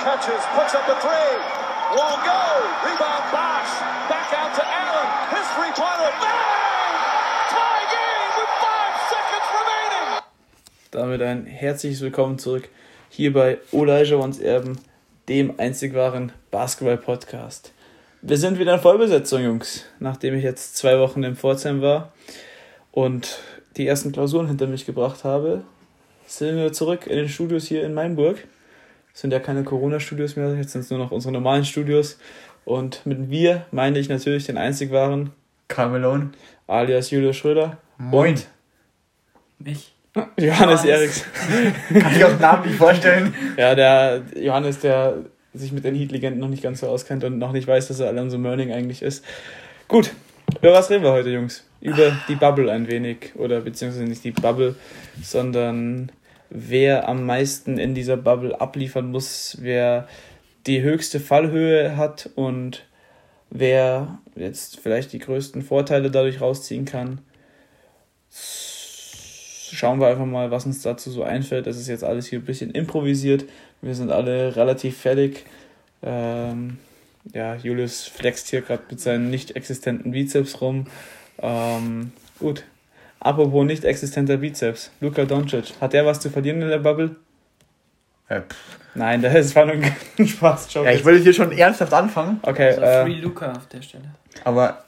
catches, puts up a three. Won't go. Rebound Bosch. Back out to Allen. His three-pointer. Tie game with five seconds remaining. Damit ein herzliches Willkommen zurück hier bei Elijah Ones Erben, dem einzig wahren Basketball-Podcast. Wir sind wieder in Vollbesetzung, Jungs, nachdem ich jetzt zwei Wochen im Pforzheim war und die ersten Klausuren hinter mich gebracht habe, sind wir zurück in den Studios hier in Mainburg. Es sind ja keine Corona-Studios mehr, jetzt sind es nur noch unsere normalen Studios. Und mit wir meine ich natürlich den einzig wahren Carmelone. alias Julius Schröder. Moin. Mich? Johannes Johannes. Eriks. Kann ich auch den Namen nicht vorstellen. Ja, der Johannes, der sich mit den Heat-Legenden noch nicht ganz so auskennt und noch nicht weiß, dass er Alonso Mörning eigentlich ist. Gut, über was reden wir heute, Jungs? Über die Bubble ein wenig. Oder beziehungsweise nicht die Bubble, sondern wer am meisten in dieser Bubble abliefern muss, wer die höchste Fallhöhe hat und wer jetzt vielleicht die größten Vorteile dadurch rausziehen kann. Schauen wir einfach mal, was uns dazu so einfällt. Das ist jetzt alles hier ein bisschen improvisiert. Wir sind alle relativ fertig. Ähm, ja, Julius flext hier gerade mit seinen nicht existenten Bizeps rum. Ähm, gut. Apropos nicht existenter Bizeps. Luka Doncic. Hat der was zu verlieren in der Bubble? Ja, pff. Nein, das war nur ein Spaß-Joke. ja, ich wollte hier schon ernsthaft anfangen, okay, Also äh, Free Luca auf der Stelle. aber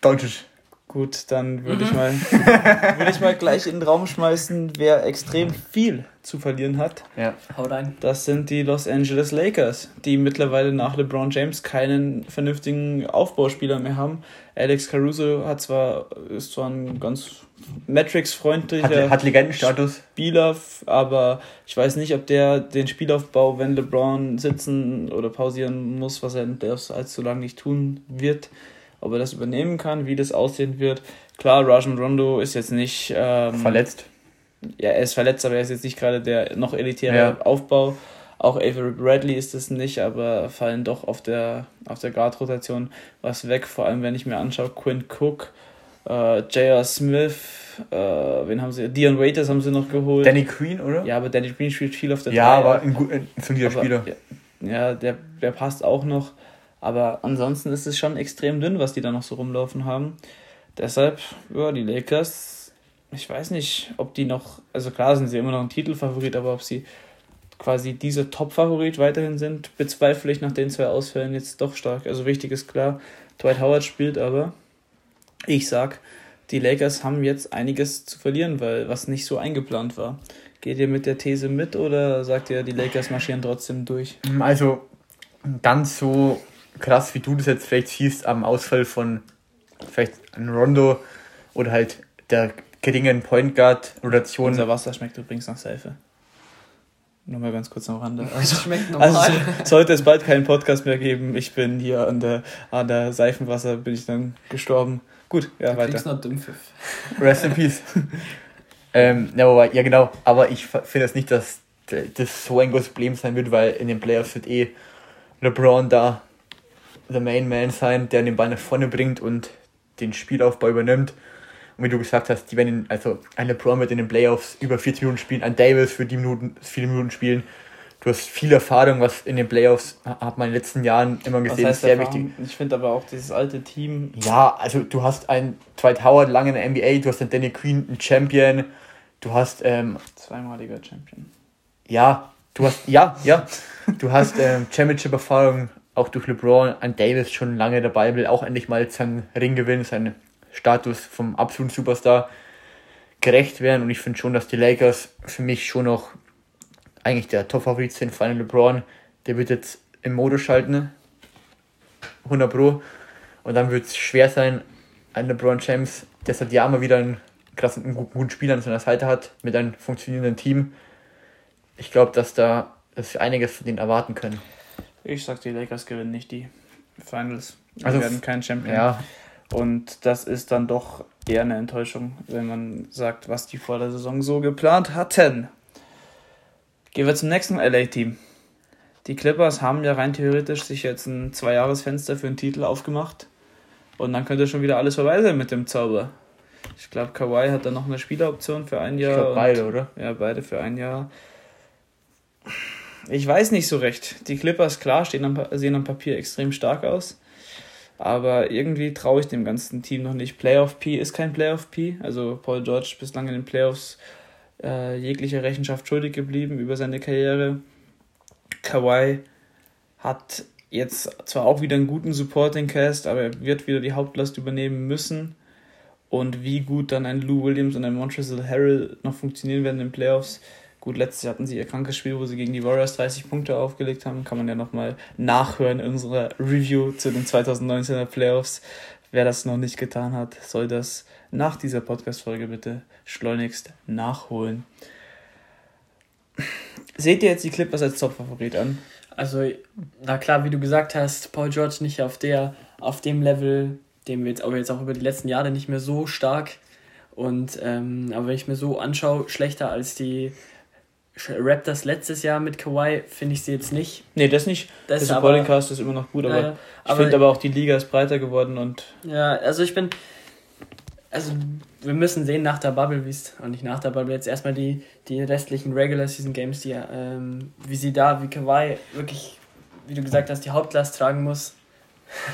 Deutsches. Gut, dann würde ich mal würde ich mal gleich in den Raum schmeißen, wer extrem viel zu verlieren hat. Ja. Hau rein. Das sind die Los Angeles Lakers, die mittlerweile nach LeBron James keinen vernünftigen Aufbauspieler mehr haben. Alex Caruso hat zwar ist zwar ein ganz Matrix-freundlicher Hat, hat Legendenstatus. Spieler, aber ich weiß nicht, ob der den Spielaufbau, wenn LeBron sitzen oder pausieren muss, was er das allzu lange nicht tun wird, ob er das übernehmen kann, wie das aussehen wird. Klar, Rajon Rondo ist jetzt nicht ähm, Verletzt. ja, er ist verletzt, aber er ist jetzt nicht gerade der noch elitäre Ja. Aufbau. Auch Avery Bradley ist es nicht, aber fallen doch auf der, auf der Guard-Rotation was weg. Vor allem, wenn ich mir anschaue, Quinn Cook, äh, J.R. Smith, äh, wen haben sie? Dion Waiters haben sie noch geholt. Danny Queen, oder? ja, aber Danny Green spielt viel auf der Ja, Dreier. aber ein, gut- ein solider Spieler. Ja, ja der, der passt auch noch. Aber ansonsten ist es schon extrem dünn, was die da noch so rumlaufen haben. Deshalb, ja, die Lakers, ich weiß nicht, ob die noch, also klar sind sie immer noch ein Titelfavorit, aber ob sie quasi dieser Top-Favorit weiterhin sind, bezweifle ich nach den zwei Ausfällen jetzt doch stark. Also wichtig ist klar, Dwight Howard spielt, aber ich sag, die Lakers haben jetzt einiges zu verlieren, weil was nicht so eingeplant war. Geht ihr mit der These mit oder sagt ihr, die Lakers marschieren trotzdem durch? Also ganz so krass, wie du das jetzt vielleicht siehst, am Ausfall von vielleicht einem Rondo oder halt der geringen Point Guard Rotation. Unser Wasser schmeckt übrigens nach Seife. Nur mal ganz kurz am Rande. Das Also, schmeckt normal. also so- sollte es bald keinen Podcast mehr geben, ich bin hier an der, an der Seifenwasser, bin ich dann gestorben. Gut, ja, du weiter. kriegst noch Dümpfiff. Rest in Peace. ähm, ja, aber, ja, genau. Aber ich finde es nicht, dass das so ein großes Problem sein wird, weil in den Playoffs wird eh LeBron da der Main Man sein, der den Ball nach vorne bringt und den Spielaufbau übernimmt. Und wie du gesagt hast, die werden, in, also ein LeBron wird in den Playoffs über 40 Minuten spielen, ein Davis für die Minuten, viele Minuten spielen. Du hast viel Erfahrung, was in den Playoffs ha- hat man in den letzten Jahren immer gesehen, ist heißt sehr Erfahrung? wichtig. Ich finde aber auch dieses alte Team, Ja, also du hast einen Dwight Howard lange in der NBA, du hast einen Danny Queen, einen Champion, du hast, ähm, zweimaliger Champion. ja, du hast, ja, ja, du hast ähm, Championship-Erfahrung auch durch LeBron, ein Davis schon lange dabei, will auch endlich mal seinen Ring gewinnen, seinen Status vom absoluten Superstar gerecht werden und ich finde schon, dass die Lakers für mich schon noch eigentlich der Top-Favorit sind, vor allem LeBron, der wird jetzt im Modus schalten, 100 Pro und dann wird es schwer sein, ein LeBron James, der seit Jahren mal wieder einen krassen, einen guten Spieler an seiner Seite hat, mit einem funktionierenden Team, ich glaube, dass da dass wir einiges von denen erwarten können. Ich sag, die Lakers gewinnen nicht die Finals. Wir Also, werden kein Champion. Ja, Und das ist dann doch eher eine Enttäuschung, wenn man sagt, was die vor der Saison so geplant hatten. Gehen wir zum nächsten LA-Team. Die Clippers haben ja rein theoretisch sich jetzt ein Zweijahresfenster für einen Titel aufgemacht. Und dann könnte schon wieder alles vorbei sein mit dem Zauber. Ich glaube, Kawhi hat dann noch eine Spieleroption für ein ich Jahr. und- beide, oder? Ja, beide für ein Jahr. ich weiß nicht so recht. Die Clippers, klar, stehen am, sehen am Papier extrem stark aus. Aber irgendwie traue ich dem ganzen Team noch nicht. Playoff P ist kein Playoff P. Also Paul George bislang in den Playoffs äh, jegliche Rechenschaft schuldig geblieben über seine Karriere. Kawhi hat jetzt zwar auch wieder einen guten Supporting Cast, aber er wird wieder die Hauptlast übernehmen müssen. Und wie gut dann ein Lou Williams und ein Montrezl Harrell noch funktionieren werden in den Playoffs. Gut, letztes Jahr hatten sie ihr krankes Spiel, wo sie gegen die Warriors 30 Punkte aufgelegt haben. Kann man ja nochmal nachhören in unserer Review zu den 2019er Playoffs. Wer das noch nicht getan hat, soll das nach dieser Podcast-Folge bitte schleunigst nachholen. Seht ihr jetzt die Clippers als Top-Favorit an? Also, na klar, wie du gesagt hast, Paul George nicht auf der, auf dem Level, dem wir jetzt aber jetzt auch über die letzten Jahre nicht mehr so stark. Und ähm, aber wenn ich mir so anschaue, schlechter als die Raptors letztes Jahr mit Kawhi, finde ich sie jetzt nicht. Nee, das nicht. Das Der ist Supporting Cast ist immer noch gut, aber, Ja, ich finde aber auch die Liga ist breiter geworden und Ja, also ich bin. Also wir müssen sehen nach der Bubble, wie es. Und nicht nach der Bubble, jetzt erstmal die, die restlichen Regular Season Games, die, ähm, wie sie da, wie Kawhi wirklich, wie du gesagt hast, die Hauptlast tragen muss.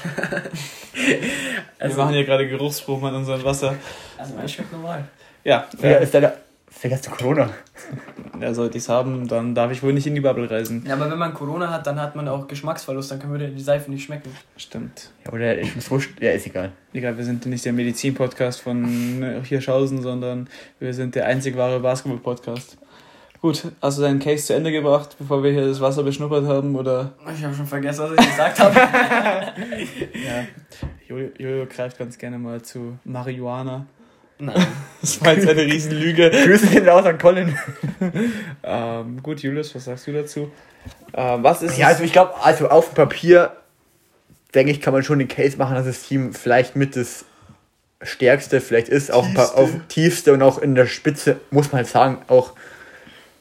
wir machen hier gerade Geruchsproben an unserem Wasser. also mein schmeckt normal. Ja, Ja, äh, ist der, vielleicht hast du Corona. ja, sollte ich es haben, dann darf ich wohl nicht in die Bubble reisen. Ja, aber wenn man Corona hat, dann hat man auch Geschmacksverlust, dann kann würde die Seife nicht schmecken. Stimmt. Ja, oder ich muss wurscht. Ja, ist egal. Egal, wir sind nicht der Medizin-Podcast von Hirschhausen, sondern wir sind der einzig wahre Basketball-Podcast. Gut, hast du deinen Case zu Ende gebracht, bevor wir hier das Wasser beschnuppert haben? Oder? Ich habe schon vergessen, was ich gesagt habe. Ja, Jojo greift ganz gerne mal zu Marihuana. Nein. Das war jetzt eine Riesenlüge. Grüße gehen raus an Colin. Ähm, gut, Julius, was sagst du dazu? Ähm, was ist Ja, also ich glaube, also auf dem Papier, denke ich, kann man schon den Case machen, dass das Team vielleicht mit das stärkste vielleicht ist, auch ein paar, Tiefste. auf tiefste und auch in der Spitze, muss man halt sagen, auch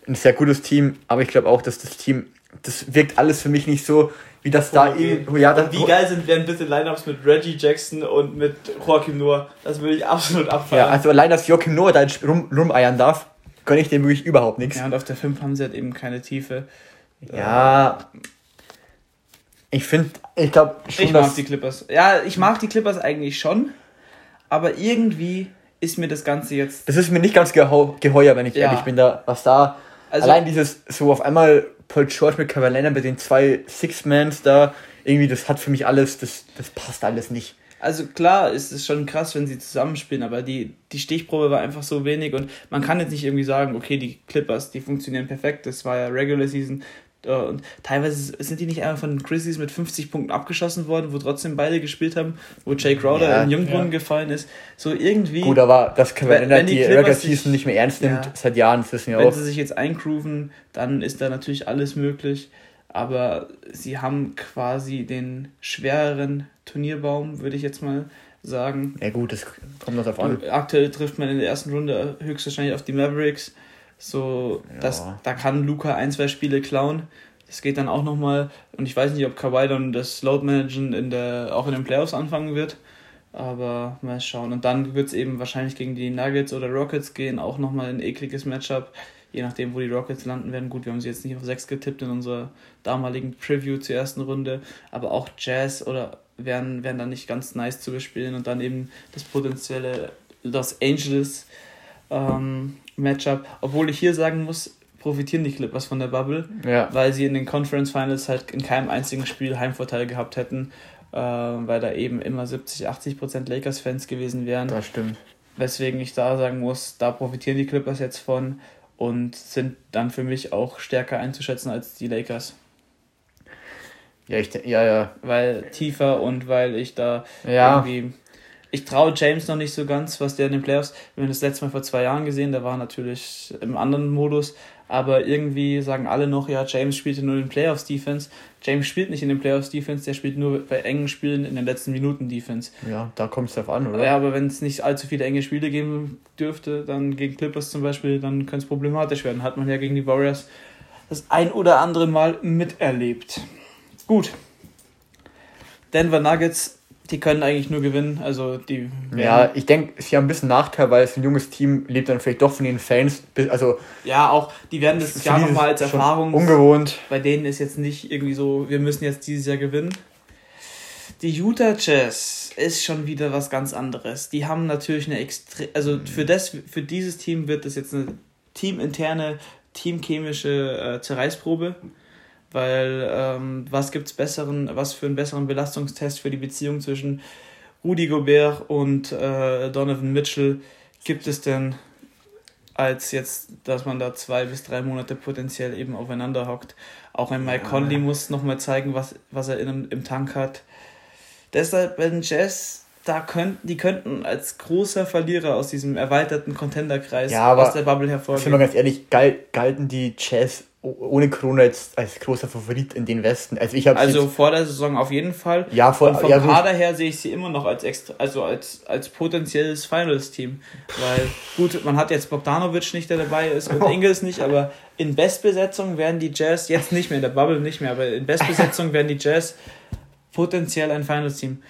ein sehr gutes Team, aber ich glaube auch, dass das Team, das wirkt alles für mich nicht so, wie das da irgendwo, ja, das, Wie geil sind wären bitte Lineups mit Reggie Jackson und mit Joaquin Noah? Das würde ich absolut ja, abfeiern. also allein, dass Joachim Noah da rum, rumeiern darf, gönne ich dem wirklich überhaupt nichts. ja, und auf der 5 haben sie halt eben keine Tiefe. Ja, ich finde, ich glaube schon, Ich mag dass, die Clippers. Ja, ich mag die Clippers eigentlich schon, aber irgendwie ist mir das Ganze jetzt. das ist mir nicht ganz geheuer, wenn ich Ja. ehrlich bin, da, was da Also, Allein dieses, so auf einmal Paul George mit Carolina mit den zwei Six-Mans da, irgendwie, das hat für mich alles, das, das passt alles nicht. also klar ist es schon krass, wenn sie zusammenspielen, aber die, die Stichprobe war einfach so wenig und man kann jetzt nicht irgendwie sagen, okay, die Clippers, die funktionieren perfekt, das war ja Regular Season. Und teilweise sind die nicht einfach von den Grizzlies mit 50 Punkten abgeschossen worden, wo trotzdem beide gespielt haben, wo Jay Crowder Ja, in Jungbrunnen ja. gefallen ist. So irgendwie. Gut, aber dass Carolina wenn die die Clippers Regular Season nicht mehr ernst nimmt, Ja. seit Jahren, das wissen wir Wenn auch. sie sich jetzt eingrooven, dann ist da natürlich alles möglich. Aber sie haben quasi den schwereren Turnierbaum, würde ich jetzt mal sagen. Ja gut, das kommt noch drauf an. Aktuell trifft man in der ersten Runde höchstwahrscheinlich auf die Mavericks. So, Ja. das, da kann Luca ein, zwei Spiele klauen. Das geht dann auch nochmal. Und ich weiß nicht, ob Kawhi dann das Load Managen in der, auch in den Playoffs anfangen wird. Aber mal schauen. Und dann wird es eben wahrscheinlich gegen die Nuggets oder Rockets gehen. Auch nochmal ein ekliges Matchup. Je nachdem, wo die Rockets landen werden. Gut, wir haben sie jetzt nicht auf 6 getippt in unserer damaligen Preview zur ersten Runde. Aber auch Jazz oder wären, wären dann nicht ganz nice zu bespielen. Und dann eben das potenzielle Los Angeles ähm, Matchup. Obwohl ich hier sagen muss, profitieren die Clippers von der Bubble Ja. weil sie in den Conference Finals halt in keinem einzigen Spiel Heimvorteil gehabt hätten, äh, weil da eben immer 70, 80 Prozent Lakers-Fans gewesen wären. Das stimmt. Weswegen ich da sagen muss, da profitieren die Clippers jetzt von und sind dann für mich auch stärker einzuschätzen als die Lakers. Ja, ich, ja, ja. Weil tiefer und weil ich da Ja. irgendwie. Ich traue James noch nicht so ganz, was der in den Playoffs. Wir haben das letzte Mal vor zwei Jahren gesehen, da war natürlich im anderen Modus. Aber irgendwie sagen alle noch, ja, James spielte nur in den Playoffs Defense. James spielt nicht in den Playoffs Defense, der spielt nur bei engen Spielen in den letzten Minuten Defense. Ja, da kommt es drauf an, oder? Ja, aber wenn es nicht allzu viele enge Spiele geben dürfte, dann gegen Clippers zum Beispiel, dann könnte es problematisch werden. Hat man ja gegen die Warriors das ein oder andere Mal miterlebt. Gut. Denver Nuggets die können eigentlich nur gewinnen. Also die Ja, ich denke, sie haben ein bisschen Nachteil, weil es ein junges Team lebt dann vielleicht doch von den Fans. Also ja, auch die werden das Jahr nochmal als Erfahrung. Ungewohnt. Bei denen ist jetzt nicht irgendwie so, wir müssen jetzt dieses Jahr gewinnen. Die Utah Jazz ist schon wieder was ganz anderes. Die haben natürlich eine extrem, also für das, für dieses Team wird das jetzt eine teaminterne, teamchemische äh, Zerreißprobe weil ähm, was gibt's besseren, was für einen besseren Belastungstest für die Beziehung zwischen Rudi Gobert und äh, Donovan Mitchell gibt es denn, als jetzt, dass man da zwei bis drei Monate potenziell eben aufeinander hockt. Auch ein Mike ja. Conley muss nochmal zeigen, was, was er in, im Tank hat. Deshalb, wenn Jazz da könnten, die könnten als großer Verlierer aus diesem erweiterten Contenderkreis ja, aus der Bubble hervorgehen. Sind wir ganz ehrlich, galten die Jazz ohne Corona jetzt als großer Favorit in den Westen. Also ich habe also vor der Saison auf jeden Fall. Ja, vor, Und vom ja, Kader her sehe ich sie immer noch als extra, also als als potenzielles Finals Team, weil gut, man hat jetzt Bogdanovic nicht, der dabei ist und Ingels nicht, aber in Bestbesetzung werden die Jazz jetzt nicht mehr in der Bubble nicht mehr, aber in Bestbesetzung werden die Jazz potenziell ein Finals Team.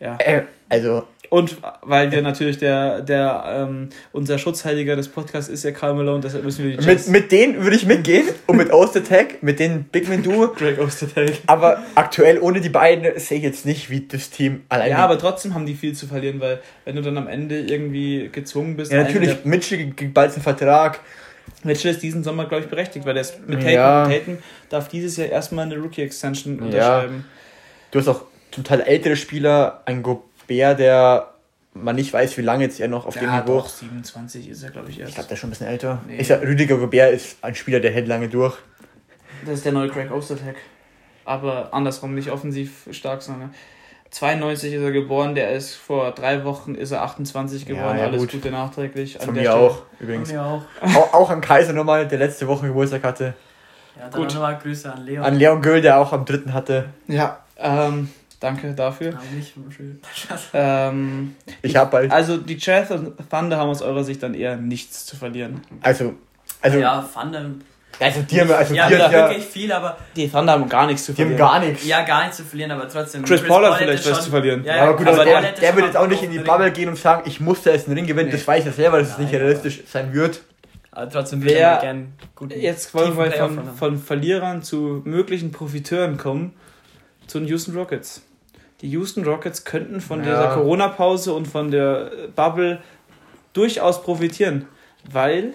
Ja. Äh, also und weil wir natürlich der, der ähm, unser Schutzheiliger des Podcasts ist ja Karl Malone, deshalb müssen wir die Mit, mit denen würde ich mitgehen und mit Ostertag, mit den Bigman Duo. Greg Ostertag. Aber aktuell ohne die beiden sehe ich jetzt nicht, wie das Team alleine. Ja, aber trotzdem haben die viel zu verlieren, weil wenn du dann am Ende irgendwie gezwungen bist. Ja, natürlich, Mitchell gibt bald einen Vertrag. Mitchell ist diesen Sommer, glaube ich, berechtigt, weil der ist mit Tatum, ja. Tatum darf dieses Jahr erstmal eine Rookie-Extension unterschreiben. Ja. Du hast auch zum Teil ältere Spieler, ein Gobert Bär, der man nicht weiß, wie lange jetzt er noch auf ja, dem Niveau. Doch, 27 ist er, glaube ich, erst. Ich glaube, der ist schon ein bisschen älter. Nee. Ich sag, Rüdiger Gobert ist ein Spieler, der hält lange durch. Das ist der neue Craig Ostertag. Aber andersrum, nicht offensiv stark, sondern 92 ist er geboren, der ist vor drei Wochen ist er 28 geworden, ja, ja, alles gut. Gute nachträglich. Von mir auch, übrigens. Von mir auch. auch. auch am Kaiser nochmal, der letzte Woche Geburtstag hatte. Ja, dann nochmal Grüße an Leon. An Leon Göll, der auch am dritten hatte. Ja, ähm, Danke dafür. ähm, ich habe bald. Also die Jazz und Thunder haben aus eurer Sicht dann eher nichts zu verlieren. Also, also ja, Thunder. Also die haben also ja, die ja wirklich viel, aber die Thunder haben gar nichts zu verlieren. Die haben gar nichts. Ja, gar nichts zu verlieren, aber trotzdem. Chris, Chris Paul hat vielleicht was zu verlieren. Ja, ja aber gut, aber der, der wird jetzt auch nicht in die Bubble gehen und sagen, ich musste jetzt einen Ring gewinnen. Nee. Das weiß er selber, dass es nicht realistisch sein wird. Aber trotzdem würde er gerne gut. Jetzt wollen wir von, von Verlierern zu möglichen Profiteuren kommen zu den Houston Rockets die Houston Rockets könnten von ja. dieser Corona-Pause und von der Bubble durchaus profitieren, weil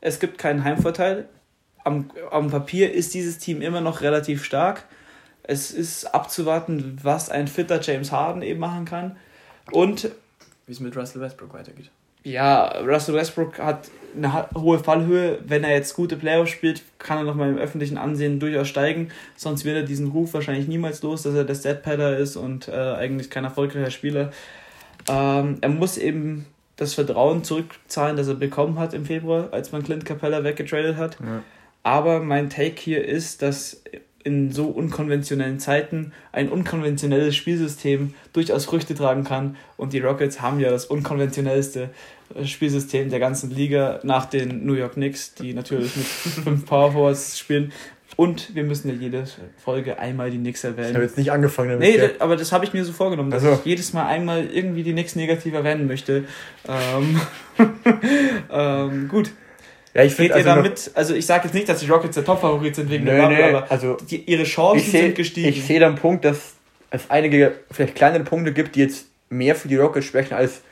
es gibt keinen Heimvorteil. Am, am Papier ist dieses Team immer noch relativ stark. Es ist abzuwarten, was ein fitter James Harden eben machen kann. Und wie es mit Russell Westbrook weitergeht. Ja, Russell Westbrook hat eine hohe Fallhöhe. Wenn er jetzt gute Playoffs spielt, kann er nochmal im öffentlichen Ansehen durchaus steigen. Sonst wird er diesen Ruf wahrscheinlich niemals los, dass er der Statpadder ist und äh, eigentlich kein erfolgreicher Spieler. Ähm, er muss eben das Vertrauen zurückzahlen, das er bekommen hat im Februar, als man Clint Capella weggetradet hat. Ja. Aber mein Take hier ist, dass in so unkonventionellen Zeiten ein unkonventionelles Spielsystem durchaus Früchte tragen kann. Und die Rockets haben ja das unkonventionellste äh, Spielsystem der ganzen Liga nach den New York Knicks, die natürlich mit fünf Power Forwards spielen. Und wir müssen ja jede Folge einmal die Knicks erwähnen. Ich habe jetzt nicht angefangen damit. Nee, das, aber das habe ich mir so vorgenommen, dass also. ich jedes Mal einmal irgendwie die Knicks negativ erwähnen möchte. Ähm, ähm, gut, ja, ich finde also damit, also ich sage jetzt nicht, dass die Rockets der Top-Favorit sind wegen nö, der Bubble, aber also die, ihre Chancen seh, sind gestiegen. Ich sehe da einen Punkt, dass es einige vielleicht kleinere Punkte gibt, die jetzt mehr für die Rockets sprechen als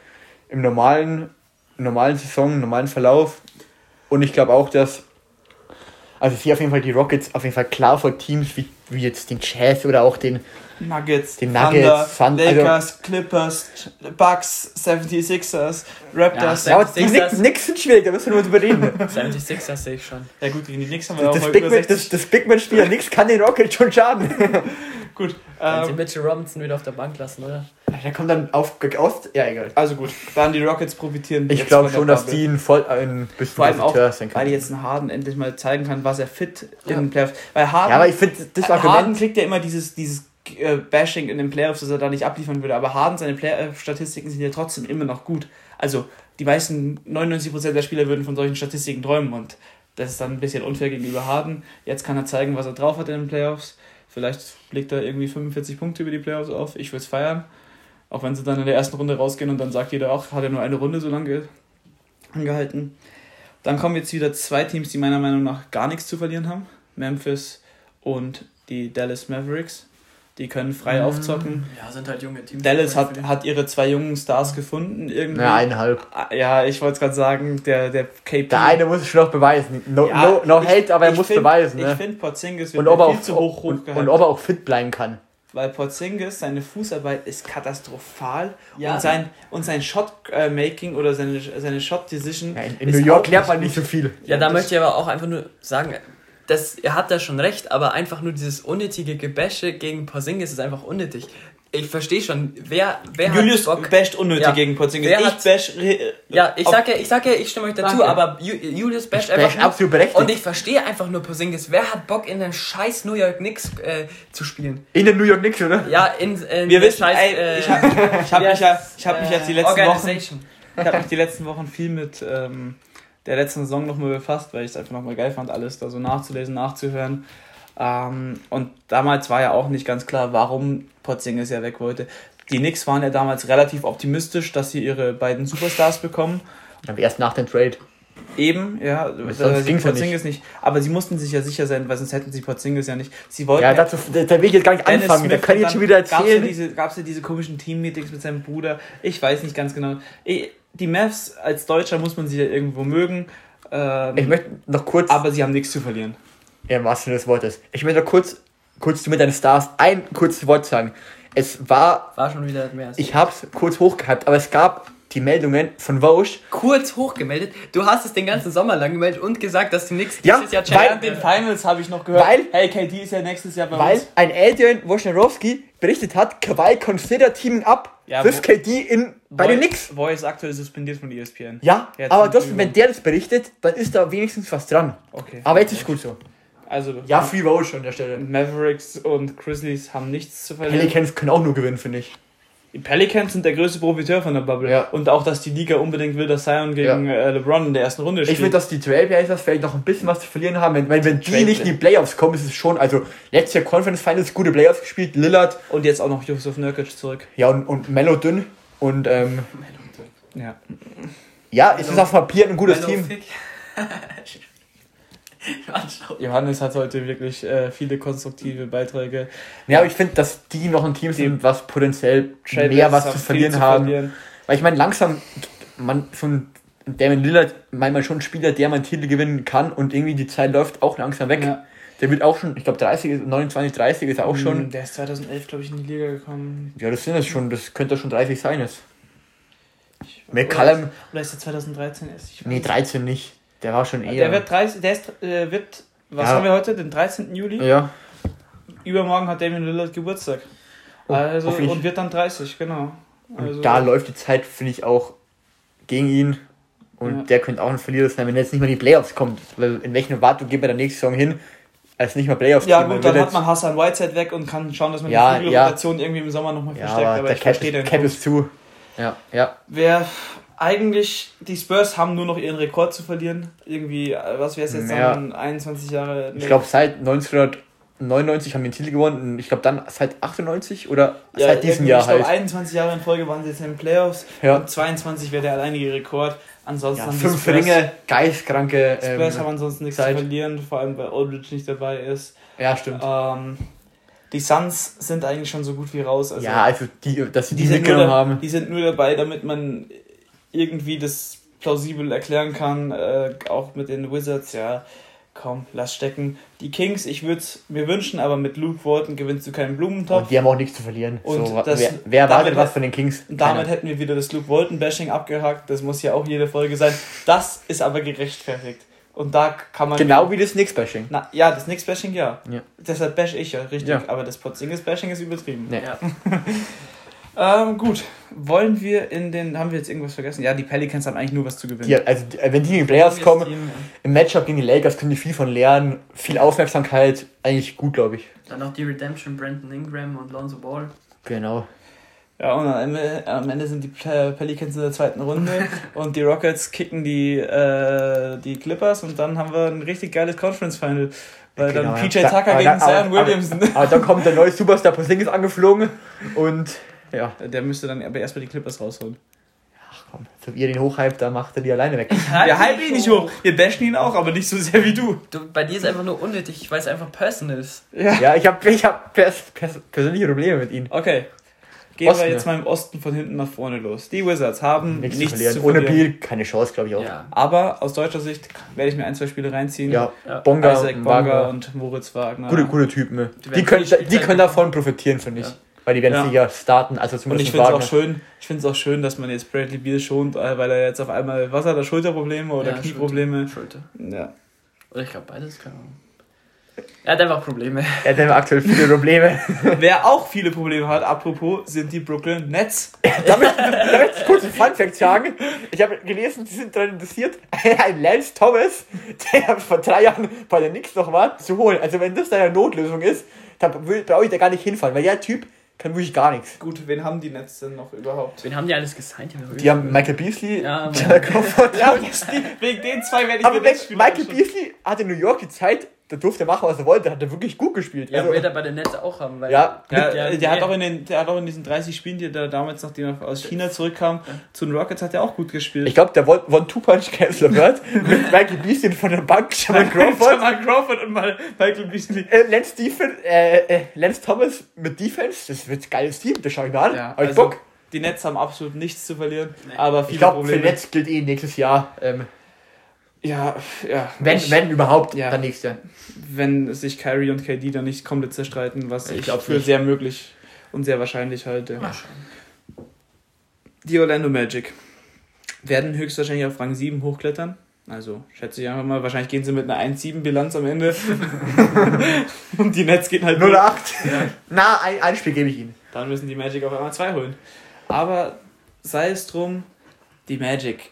im normalen, normalen Saison, im normalen Verlauf. Und ich glaube auch, dass also ich sehe auf jeden Fall die Rockets auf jeden Fall klar vor Teams wie, wie jetzt den Jazz oder auch den Nuggets, den Nuggets, Thunder, Lakers, also, Clippers, Bucks, 76ers, Raptors. Ja, die Knicks, Knicks sind schwierig, da müssen wir nur drüber reden. 76ers sehe ich schon. Ja gut, gegen die Knicks haben wir das auch Big Man, das, das Big Man-Spieler, Nix kann den Rockets schon schaden. gut. Wenn ähm, sie Mitchell Robinson wieder auf der Bank lassen, oder? Der kommt dann auf, aus. Ja, egal. Also gut, dann die Rockets profitieren. Ich glaube schon, dass die ein voll ein bisschen Vor allem auch, weil jetzt ein Harden endlich mal zeigen kann, was er fit ja. in den Playoffs. Weil Harden, ja, aber ich finde das Argument. Harden kriegt ja immer dieses, dieses äh, Bashing in den Playoffs, dass er da nicht abliefern würde. Aber Harden, seine Playoff-Statistiken sind ja trotzdem immer noch gut. Also die meisten, 99% der Spieler würden von solchen Statistiken träumen und das ist dann ein bisschen unfair gegenüber Harden. Jetzt kann er zeigen, was er drauf hat in den Playoffs. Vielleicht legt er irgendwie 45 Punkte über die Playoffs auf. Ich würde es feiern. Auch wenn sie dann in der ersten Runde rausgehen und dann sagt jeder auch, hat er nur eine Runde so lange angehalten. Dann kommen jetzt wieder zwei Teams, die meiner Meinung nach gar nichts zu verlieren haben. Memphis und die Dallas Mavericks. Die können frei Mhm. aufzocken. Ja, sind halt junge Teams. Dallas hat, hat ihre zwei jungen Stars gefunden irgendwie. Ja, eineinhalb. Ah, Ja, ich wollte es gerade sagen, der, der KP. Der eine muss es schon noch beweisen. No, Ja, no, no ich- hate, aber er ich muss find- beweisen. Ich Ne? finde, Porzingis wird Und, ob er viel auch, zu hoch und, und ob er auch fit bleiben kann. Weil Porzingis, seine Fußarbeit ist katastrophal Ja. und sein, und sein Shot-Making oder seine, seine Shot-Decision Ja, in in ist New York auch lernt man nicht so viel. Ja, da das- möchte ich aber auch einfach nur sagen, dass, er hat da schon recht, aber einfach nur dieses unnötige Gebäsche gegen Porzingis ist einfach unnötig. Ich verstehe schon, wer, wer Julius hat Bock... basht unnötig Ja. gegen Porzingis. Wer ich hat- bash... Ja, ich sag ja, ich sag ja, ich stimme euch dazu, Danke. aber Ju Julius basht Ich bash einfach absolut berechtigt. Und ich verstehe einfach nur Porzingis. Wer hat Bock in den scheiß New York Knicks äh, zu spielen? In den New York Knicks, oder? Ja, in, in Wir wissen, scheiß, ey, äh, ich habe ich hab mich, ja, ich hab mich jetzt die letzten Wochen... Ich habe mich die letzten Wochen viel mit ähm, der letzten Saison nochmal befasst, weil ich es einfach nochmal geil fand, alles da so nachzulesen, nachzuhören. Ähm, und damals war ja auch nicht ganz klar, warum Porzingis ja weg wollte. Die Knicks waren ja damals relativ optimistisch, dass sie ihre beiden Superstars bekommen. Aber erst nach dem Trade. Eben, ja, ging's ja Porzingis nicht. Aber sie mussten sich ja sicher sein, weil sonst hätten sie Porzingis ja nicht. Sie wollten Ja, dazu, da, da will ich jetzt gar nicht Dennis anfangen. Da Smith kann ich jetzt schon wieder Gab's ja, erzählen. diese, gab's ja diese komischen Team-Meetings mit seinem Bruder. Ich weiß nicht ganz genau. Eh, Die Mavs als Deutscher muss man sie ja irgendwo mögen. Ähm, Ich möchte noch kurz, aber sie haben nichts zu verlieren. ja, im wahrsten Sinne des Wortes, ich möchte noch kurz, kurz mit deinen Stars ein kurzes Wort sagen. Es war, War schon wieder mehr als ich hab's kurz hochgehypt, aber es gab die Meldungen von Vosch. kurz hochgemeldet. Du hast es den ganzen Sommer lang gemeldet und gesagt, dass die Knicks Ja, dieses Jahr weil- Champion Den Finals habe ich noch gehört. Weil- hey, KD ist ja nächstes Jahr bei Weil uns. ein Adrian Wojnarowski berichtet hat, Kawhi consider teaming up Ja, with wo- KD in, bei den Knicks. Voice ist aktuell suspendiert von ESPN. Ja, Jetzt aber trotzdem, wenn der das berichtet, dann ist da wenigstens was dran. Okay. Aber jetzt ist gut so. Also, Ja, Free Vosch an der Stelle. Mavericks und Grizzlies haben nichts zu verlieren. Pelicans können auch nur gewinnen, finde ich. Die Pelicans sind der größte Profiteur von der Bubble. Ja. Und auch, dass die Liga unbedingt will, dass Zion gegen äh, LeBron in der ersten Runde Ich spielt. finde, dass die Trailblazers vielleicht noch ein bisschen was zu verlieren haben. Wenn, wenn, wenn die Trailbla- nicht in die Playoffs kommen, ist es schon, also letztes Jahr Conference Finals gute Playoffs gespielt, Lillard, und jetzt auch noch Yusuf Nurkic zurück. ja und, und Mello dünn. Und ähm, Ja. ja, es ist auf Papier ein gutes Mellow Team. Johannes hat heute wirklich äh, viele konstruktive Beiträge. Ja, aber ich finde, dass die noch ein Team sind, was potenziell mehr Trailblazers was zu verlieren zu haben. verlieren. Weil ich meine, langsam, man, so ein Damon Lillard, manchmal schon ein Spieler, der einen Titel gewinnen kann und irgendwie die Zeit läuft auch langsam weg. Ja. Der wird auch schon, ich glaube 30, ist- 29, 30 ist er auch schon. Mm, Der ist 2011, glaube ich, in die Liga gekommen. Ja, das sind es schon, das könnte schon 30 sein jetzt. McCallum, Oder ist der 2013 erst? Nee, nicht. 13 nicht. Der war schon eher. Der wird 30, der ist, äh, wird, was Ja. haben wir heute? Den 13. Juli? ja. Übermorgen hat Damian Lillard Geburtstag. Oh, also, und wird dann 30, genau. Und Also, da läuft die Zeit, finde ich, auch gegen ihn. Und Ja. der könnte auch ein Verlierer sein, wenn er jetzt nicht mal in die Playoffs kommt. Weil in welchen Erwartung geht man der nächste Saison hin, als nicht mal Playoffs ja, gut, dann hat man Hassan Whiteside weg und kann schauen, dass man Ja, die ja. Flügelrotation irgendwie im Sommer nochmal Ja, verstärkt. aber Aber, der ich Cap, verstehe Cap ist zu. Ja, ja. Wer eigentlich, die Spurs haben nur noch ihren Rekord zu verlieren. Irgendwie, äh, was wäre es jetzt Ja. dann, 21 Jahre? Ich glaube, seit 1999 haben die den Titel gewonnen. Ich glaube, dann seit 98 oder ja, seit diesem Jahr ich glaube, halt. 21 Jahre in Folge waren sie jetzt in den Playoffs. Ja. Und 22 wäre der alleinige Rekord. Ansonsten Ja, haben fünf Spurs, Ringe, geistkranke. Spurs haben Ähm, ansonsten nichts Zeit. zu verlieren, vor allem weil Aldridge nicht dabei ist. ja, stimmt. Ähm, die Suns sind eigentlich schon so gut wie raus. Also ja, also, die, dass sie die, die, mitgenommen haben. die sind nur dabei, damit man irgendwie das plausibel erklären kann. Äh, auch mit den Wizards, ja, komm, lass stecken. Die Kings, ich würde es mir wünschen, aber mit Luke Walton gewinnst du keinen Blumentopf. Und die haben auch nichts zu verlieren. Und so, das- wer, wer erwartet damit was von den Kings? Und damit Keiner. hätten wir wieder das Luke Walton-Bashing abgehakt. Das muss ja auch jede Folge sein. Das ist aber gerechtfertigt. Und da kann man. Genau wie das Knicks-Bashing. Na, ja, das Nix-Bashing, ja. Ja. Deshalb bash ich ja, richtig. Ja. Aber das Porzingis-Bashing ist übertrieben. Ja. Ähm, gut. Wollen wir in den. Haben wir jetzt irgendwas vergessen? Ja, die Pelicans haben eigentlich nur was zu gewinnen. Die, also, wenn die in die Playoffs kommen, im Matchup gegen die Lakers können die viel von lernen. Viel Aufmerksamkeit. Eigentlich gut, glaube ich. Dann noch die Redemption, Brandon Ingram und Lonzo Ball. Genau. Ja, und am Ende, am Ende sind die Pe- Pelicans in der zweiten Runde und die Rockets kicken die, äh, die Clippers und dann haben wir ein richtig geiles Conference Final. Weil Genau, dann PJ ja. Tucker Aber gegen da- aber- Zion Williamson. Aber dann kommt der neue Superstar Porzingis angeflogen und Ja. Der müsste dann aber erstmal die Clippers rausholen. Ach komm, so wie ihr den hochhypt, da macht er die alleine weg. Wir hypen ihn nicht hoch. Wir bashen ihn auch, aber nicht so sehr wie du. Du, bei dir ist einfach nur unnötig, weil es einfach personal ist. ja, ich habe ich hab pers pers persönliche Probleme mit ihm. Okay. Gehen Osten, wir jetzt mal im Osten von hinten nach vorne los. Die Wizards haben Nichts, nichts, zu verlieren. zu Ohne verlieren. Biel keine Chance, glaube ich auch. Ja. Aber aus deutscher Sicht werde ich mir ein, zwei Spiele reinziehen. Ja, Ja. Bonga, Isaac und Bonga Wagner. und Moritz Wagner. Gute, gute Typen. ne? Die Die, können, die können davon profitieren, finde ich. Weil die werden Ja. ja starten, also Und zumindest ich finde es auch schön, ich finde es auch schön, dass man jetzt Bradley Beal schont, äh, weil er jetzt auf einmal, was hat er, Schulterprobleme oder Ja, Knieprobleme? Schulter. Ja. Oder ich glaube beides, keine Ahnung. Er hat einfach Probleme. Er hat einfach aktuell viele Probleme. Wer auch viele Probleme hat, apropos, sind die Brooklyn Nets. damit, damit ich kurz einen Funfact sagen. Ich habe gelesen, sie sind daran interessiert, ein Lance Thomas, der vor drei Jahren bei den Knicks noch war, zu holen. Also wenn das deine Notlösung ist, dann will- brauche ich da gar nicht hinfallen, weil der Typ kann wirklich gar nichts. Gut, wen haben die Nets denn noch überhaupt? Wen haben die alles gesigned? Die haben Michael Beasley, Ja, Crawford. Ja, wegen den zwei werde ich Aber Michael. Beasley hat in New York die Zeit, da durfte er machen, was er wollte, hat er wirklich gut gespielt. Ja, Also, wird er bei den Nets auch haben. Weil Ja. Ja, Ja, der, hat ja. auch in den, der hat auch in diesen 30 Spielen, die er damals, nachdem er aus China zurückkam, zu den Rockets hat er auch gut gespielt. ich glaube, der One- One-Two-Punch-Cancel wird mit Michael Beasley von der Bank, Jamal Crawford, Jamal Crawford und mal Michael Beasley. äh, Lance, Defen, äh, äh, Lance Thomas mit Defense. Das wird ein geiles Team, das schaue ich mir an. Ja, ich also, Bock. die Nets haben absolut nichts zu verlieren, aber viele Ich glaube, für Probleme. Netz gilt eh nächstes Jahr. Ähm, Ja, ja. wenn, ich, wenn überhaupt, Ja. dann nächstes Jahr. wenn sich Kyrie und KD dann nicht komplett zerstreiten, was Ich ich, für nicht. sehr möglich und sehr wahrscheinlich halte. Die Orlando Magic werden höchstwahrscheinlich auf Rang 7 hochklettern. Also schätze ich einfach mal, wahrscheinlich gehen sie mit einer 1-7-Bilanz am Ende. und die Nets gehen halt 08. Na, ein, ein Spiel gebe ich ihnen. Dann müssen die Magic auf einmal 2 holen. Aber sei es drum, die Magic.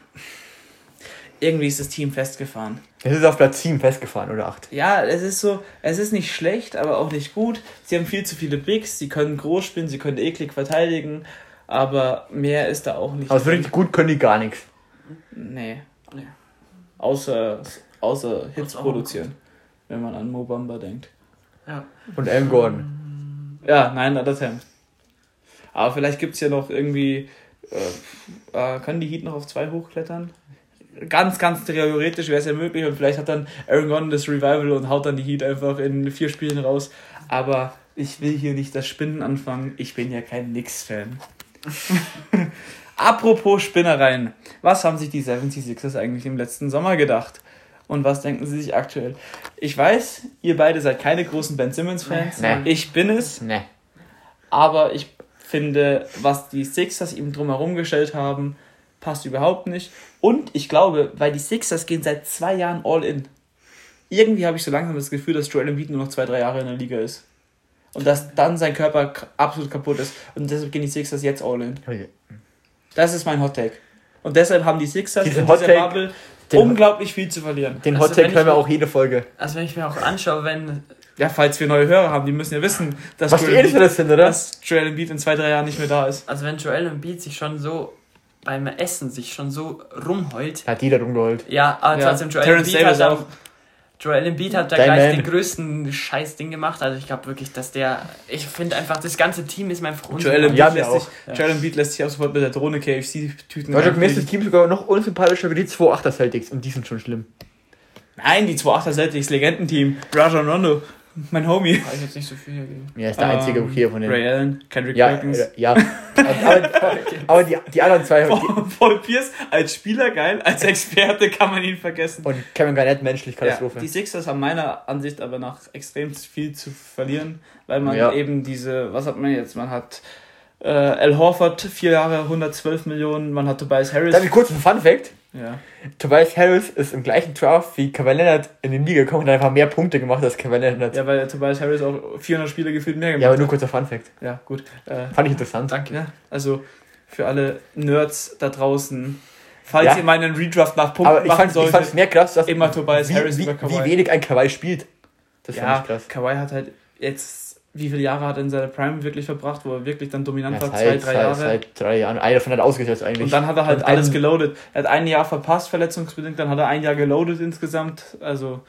Irgendwie ist das Team festgefahren. Es ist auf Platz 7 festgefahren, oder 8. Ja, es ist so, es ist nicht schlecht, aber auch nicht gut. Sie haben viel zu viele Bigs, sie können groß spielen, sie können eklig verteidigen, aber mehr ist da auch nicht. Aber so richtig gut können die gar nichts. Nee. Nee. Außer, außer Hits produzieren, wenn man an Mo Bamba denkt. Ja. Und Aaron Gordon. Ja, nein, das Hemd. Aber vielleicht gibt es ja noch irgendwie. Äh, äh, können die Heat noch auf zwei hochklettern? Ganz, ganz theoretisch wäre es ja möglich und vielleicht hat dann Aaron Gordon das Revival und haut dann die Heat einfach in vier Spielen raus. Aber ich will hier nicht das Spinnen anfangen. Ich bin ja kein Knicks-Fan. Apropos Spinnereien. Was haben sich die 76ers eigentlich im letzten Sommer gedacht? Und was denken sie sich aktuell? Ich weiß, ihr beide seid keine großen Ben Simmons-Fans. Nee. Ich bin es. Ne. Aber ich finde, was die Sixers ihm drumherum gestellt haben, passt überhaupt nicht. Und ich glaube, weil die Sixers gehen seit zwei Jahren all in. Irgendwie habe ich so langsam das Gefühl, dass Joel Embiid nur noch zwei, drei Jahre in der Liga ist. Und dass dann sein Körper absolut kaputt ist. Und deshalb gehen die Sixers jetzt all in. Das ist mein Hot Take. Und deshalb haben die Sixers Diesen in Hot dieser Take- Bubble den- unglaublich viel zu verlieren. Den Also, Hot Take hören wir auch jede Folge. Also wenn ich mir auch anschaue, wenn Ja, falls wir neue Hörer haben, die müssen ja wissen, dass, Was Joel, Embiid, das sind, oder? dass Joel Embiid in zwei, drei Jahren nicht mehr da ist. also wenn Joel Embiid sich schon so beim Essen sich schon so rumheult. Hat jeder rumgeholt. Ja, aber Ja, trotzdem Joel Terence Embiid hat auch. Joel Embiid hat da Dein gleich Man. den größten Scheißding gemacht. Also ich glaube wirklich, dass der ich finde einfach das ganze Team ist mir einfach Joel Embiid, Ja, lässt, sich, Joel Embiid lässt sich auch sofort mit der Drohne KFC-Tüten Deutschland mir ist das. Team sogar noch unsympathischer wie die 2-8er Celtics und die sind schon schlimm. Nein, die 2-8er Celtics Legendenteam. Rajon Rondo, mein Homie. Habe ich jetzt nicht so viel dagegen. Ja, ist der einzige Ähm, okay von den. Ray Allen, Kendrick Ja, Perkins. ja. aber, aber die, die anderen zwei. Die, Paul, Paul Pierce als Spieler geil, als Experte kann man ihn vergessen. und Kevin Garnett menschlich Ja, Katastrophe. die Sixers haben meiner Ansicht aber nach extrem viel zu verlieren, weil man Ja. eben diese, was hat man jetzt? Man hat äh, Al Horford, vier Jahre, 112 Millionen, man hat Tobias Harris. Darf ich kurz einen Fun Fact? Ja. Tobias Harris ist im gleichen Draft wie Kevin Leonard in den Liga gekommen und hat einfach mehr Punkte gemacht als Kevin Leonard. Ja, ja, weil Tobias Harris auch 400 Spiele gefühlt mehr gemacht aber hat. nur kurzer Fun Fact. Ja, gut. Äh, Fand ich interessant. Danke. ja, also für alle Nerds da draußen, falls Ja. ihr meinen Redraft nach Punkten Aber ich machen fand ich solltet, fand's mehr krass, dass immer Tobias wie, Harris wie, über Kawhi. wie wenig ein Kawhi spielt. Das ja, fand ich krass. Kawhi hat halt jetzt, wie viele Jahre hat er in seiner Prime wirklich verbracht, wo er wirklich dann dominant Ja, war? seit, Zwei, drei seit, Jahre. seit drei Jahren. Einer davon hat ausgesetzt eigentlich. Und dann hat er halt alles geloadet. Er hat ein Jahr verpasst, verletzungsbedingt, dann hat er ein Jahr geloadet insgesamt. Also,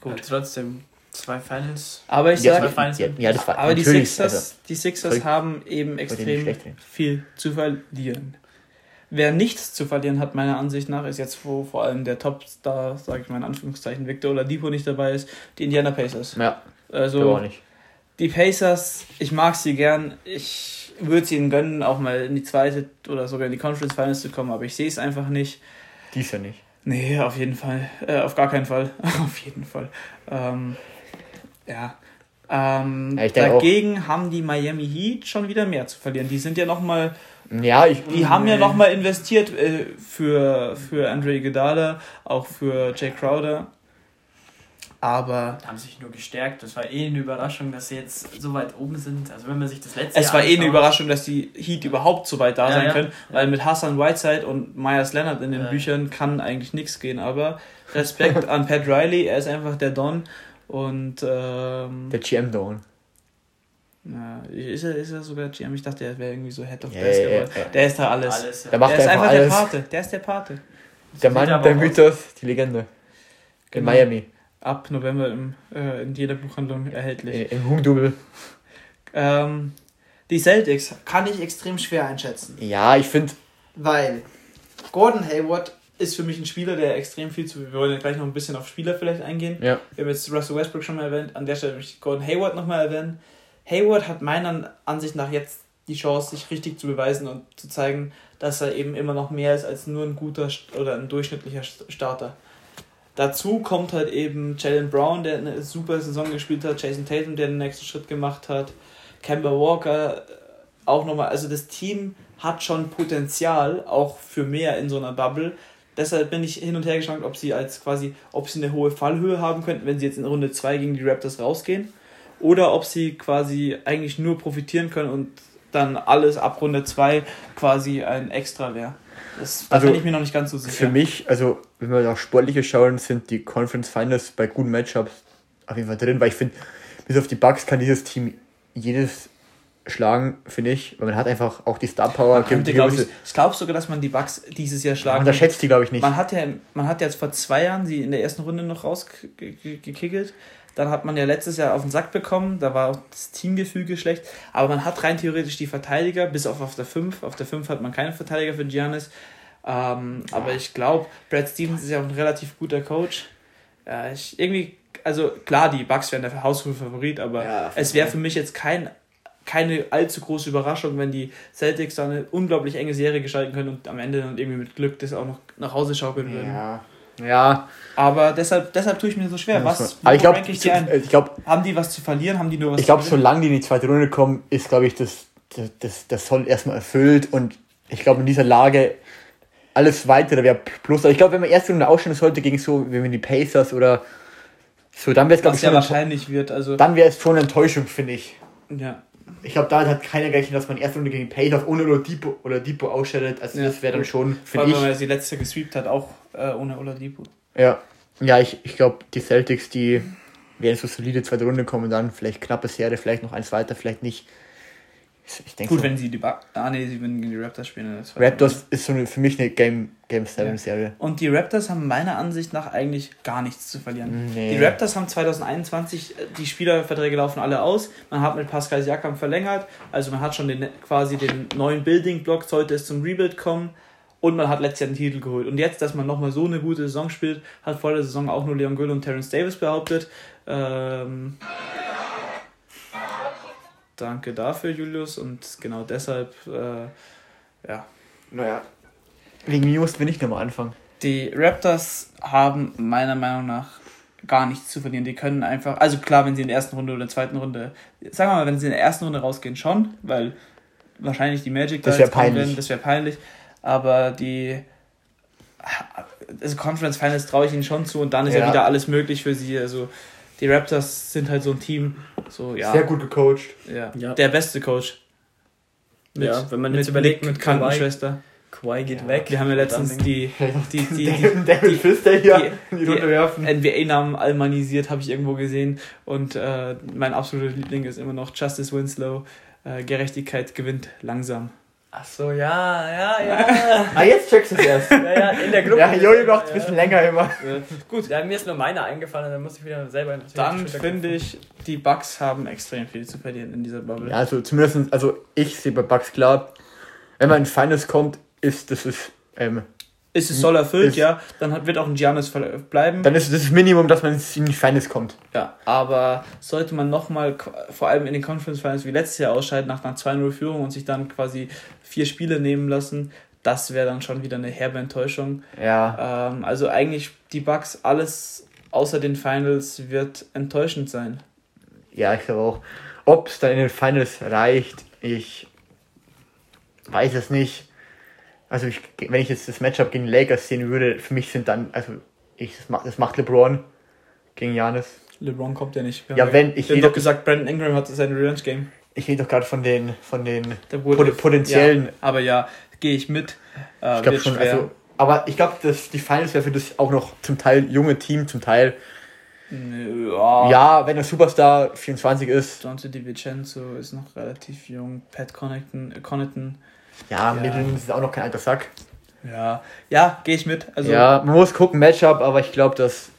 Gut. gut. trotzdem. Zwei Finals. Aber ich Ja, sag, zwei Finals- ja, ja, das war aber die Sixers, also, die Sixers völlig- haben eben extrem viel zu verlieren. Wer nichts zu verlieren hat, meiner Ansicht nach, ist jetzt, wo vor allem der Topstar, sage ich mal in Anführungszeichen, Victor Oladipo nicht dabei ist, die Indiana Pacers. Ja, Also, so auch nicht. Die Pacers, ich mag sie gern. Ich würde sie ihnen gönnen, auch mal in die zweite oder sogar in die Conference Finals zu kommen, aber ich sehe es einfach nicht. Dies ja nicht. Nee, auf jeden Fall. Äh, auf gar keinen Fall. auf jeden Fall. Ähm, ja. Ähm, Ja, denke auch- dagegen haben die Miami Heat schon wieder mehr zu verlieren. Die sind ja nochmal, Ja, ich. die haben ja nochmal investiert äh, für, für Andre Iguodala, auch für Jay Crowder. Aber Haben sich nur gestärkt. Das war eh eine Überraschung, dass sie jetzt so weit oben sind. Also wenn man sich das letzte es Jahr war eh eine Überraschung, dass die Heat überhaupt so weit da Ja, sein ja. können, weil mit Hassan Whiteside und Myers Leonard in den Ja. Büchern kann eigentlich nichts gehen. Aber Respekt an Pat Riley, er ist einfach der Don und ähm, Der GM Down. Ja, ist er, ist er sogar GM? Ich dachte, er wäre irgendwie so Head of Ja, Basketball. ja, ja. Der ist da alles. Alles, ja. Der macht der ist einfach einfach der alles. Pate. Der ist der Pate. Der Mann, der Mythos, die Legende. In Genau. Miami. Ab November im, äh, in jeder Buchhandlung erhältlich. Im Hum-Double. Ähm, die Celtics kann ich extrem schwer einschätzen. Ja, ich finde. Weil Gordon Hayward ist für mich ein Spieler, der extrem viel zu. Wir wollen ja gleich noch ein bisschen auf Spieler vielleicht eingehen. Ja. Wir haben jetzt Russell Westbrook schon mal erwähnt. An der Stelle möchte ich Gordon Hayward nochmal erwähnen. Hayward hat meiner Ansicht nach jetzt die Chance, sich richtig zu beweisen und zu zeigen, dass er eben immer noch mehr ist als nur ein guter oder ein durchschnittlicher St- Starter. Dazu kommt halt eben Jalen Brown, der eine super Saison gespielt hat, Jason Tatum, der den nächsten Schritt gemacht hat, Kemba Walker äh, auch nochmal. Also das Team hat schon Potenzial, auch für mehr in so einer Bubble. Deshalb bin ich hin und her geschwankt, ob sie als quasi, ob sie eine hohe Fallhöhe haben könnten, wenn sie jetzt in Runde 2 gegen die Raptors rausgehen. Oder ob sie quasi eigentlich nur profitieren können und dann alles ab Runde 2 quasi ein Extra wäre. Das da Also, bin ich mir noch nicht ganz so sicher. Für mich, also wenn wir auf Sportliche schauen, sind die Conference Finals bei guten Matchups auf jeden Fall drin, weil ich finde, bis auf die Bucks kann dieses Team jedes schlagen, finde ich, weil man hat einfach auch die Star Power. Könnte, glaub ich, ich glaube sogar, dass man die Bucks dieses Jahr man schlagen unterschätzt die, glaube ich, nicht. Man hat ja, man hat ja jetzt vor zwei Jahren sie in der ersten Runde noch rausgekickelt. Dann hat man ja letztes Jahr auf den Sack bekommen, da war auch das Teamgefüge schlecht. Aber man hat rein theoretisch die Verteidiger, bis auf auf der 5. Auf der 5 hat man keine Verteidiger für Giannis. Ähm, aber ich glaube, Brad Stevens ist ja auch ein relativ guter Coach. Ja, ich irgendwie, also klar, die Bucks wären der Haushof-Favorit, aber Ja, es wäre für mich jetzt kein, keine allzu große Überraschung, wenn die Celtics da eine unglaublich enge Serie gestalten können und am Ende dann irgendwie mit Glück das auch noch nach Hause schaukeln würden. ja. Ja, Aber deshalb, deshalb tue ich mir so schwer. Was aber ich glaube, rank ich die ein? ich glaube, Haben die was zu verlieren? Haben die nur was ich glaube, solange die in die zweite Runde kommen, ist, glaube ich, das, das, das, das soll erstmal erfüllt und ich glaube, in dieser Lage alles weitere wäre plus. Aber ich glaube, wenn man erste Runde ausstellen sollte gegen so, wie die Pacers oder so, dann wäre es, glaube ich, ja wahrscheinlich wird. Also, dann wäre es schon eine Enttäuschung, finde ich. ja. Ich glaube, da hat keiner gerechnet, dass man erste Runde gegen Pacers ohne Oladipo, Oladipo ausschaltet. Also Ja. das wäre dann schon, Vor finde allem, ich. weil er sie letzte gesweept hat, auch äh, ohne Oladipo. Ja, ja ich, ich glaube, die Celtics, die werden so solide zweite Runde kommen, dann vielleicht knappe Serie, vielleicht noch eins weiter, vielleicht nicht. Ich denke, Gut, so. wenn sie die ba Ah, nee, sie würden gegen die Raptors spielen. Das Raptors ist so eine, für mich eine Game, Game 7 Serie. Und die Raptors haben meiner Ansicht nach eigentlich gar nichts zu verlieren. Nee. Die Raptors haben 2021, äh, die Spielerverträge laufen alle aus. Man hat mit Pascal Siakam verlängert. Also man hat schon den, quasi den neuen Building-Block, sollte es zum Rebuild kommen. Und man hat letztes Jahr den Titel geholt. Und jetzt, dass man nochmal so eine gute Saison spielt, hat vor der Saison auch nur Leon Göll und Terence Davis behauptet. Ähm, danke dafür, Julius. Und genau deshalb, äh, ja, Naja. Wegen mir mussten wir nicht nochmal anfangen. die Raptors haben meiner Meinung nach gar nichts zu verlieren. Die können einfach, also klar, wenn sie in der ersten Runde oder zweiten Runde, sagen wir mal, wenn sie in der ersten Runde rausgehen, schon, weil wahrscheinlich die Magic Das da jetzt kommen peinlich. werden, das wäre peinlich. Aber die also Conference Finals traue ich ihnen schon zu und dann ist ja. Ja. wieder alles möglich für sie. Also die Raptors sind halt so ein Team, so ja, Sehr gut gecoacht. ja, Ja. der beste Coach. Ja, wenn man jetzt überlegt, mit Krankenschwester. Kawhi geht Ja. weg. Wir haben ja letztens die, die, die, die, David, David Fister hier die- in die Runde werfen. NBA-Namen almanisiert, habe ich irgendwo gesehen. Und äh, mein absoluter Liebling ist immer noch Justice Winslow. Äh, Gerechtigkeit gewinnt langsam. Ach so, ja, ja, ja. Ah, jetzt checkst du es erst. ja, ja, in der Gruppe. Ja, Jojo braucht ein ja. bisschen länger immer. Gut. Ja, mir ist nur meine eingefallen, dann muss ich wieder selber Dann finde ich, die Bucks haben extrem viel zu verlieren in dieser Bubble. Ja, also zumindest, also ich sehe bei Bucks klar, wenn man in Finals kommt, ist das ist, ähm, Ist es soll erfüllt, Ist- ja, dann hat, wird auch ein Giannis bleiben. dann ist das Minimum, dass man in die Finals kommt. Ja, aber sollte man nochmal, vor allem in den Conference Finals wie letztes Jahr ausscheiden, nach einer 2-0-Führung und sich dann quasi vier Spiele nehmen lassen, das wäre dann schon wieder eine herbe Enttäuschung. Ja. Ähm, also eigentlich die Bucks, alles außer den Finals wird enttäuschend sein. Ja, ich glaube auch. Ob es dann in den Finals reicht, ich weiß es nicht. Also ich, wenn ich jetzt das Matchup gegen Lakers sehen würde, für mich sind dann, also ich, das macht, das macht LeBron gegen Janis. LeBron kommt ja nicht. Ja, wenn- ich rede- doch gesagt, Brandon Ingram hat sein Revenge-Game. Ich rede doch gerade von den, von den pot potenziellen. Ja, aber ja, gehe ich mit. Äh, ich glaube schon, schwer. also, aber ich glaube, dass die Finals wäre für das auch noch zum Teil junge Team, zum Teil, ja. ja, wenn der Superstar 24 ist, Dante DiVincenzo ist noch relativ jung. Pat Connaughton, äh, Connaughton ja, Ja. Middleton ist auch noch kein alter Sack. ja, ja, gehe ich mit. Also ja, man muss gucken, Matchup, aber ich glaube, dass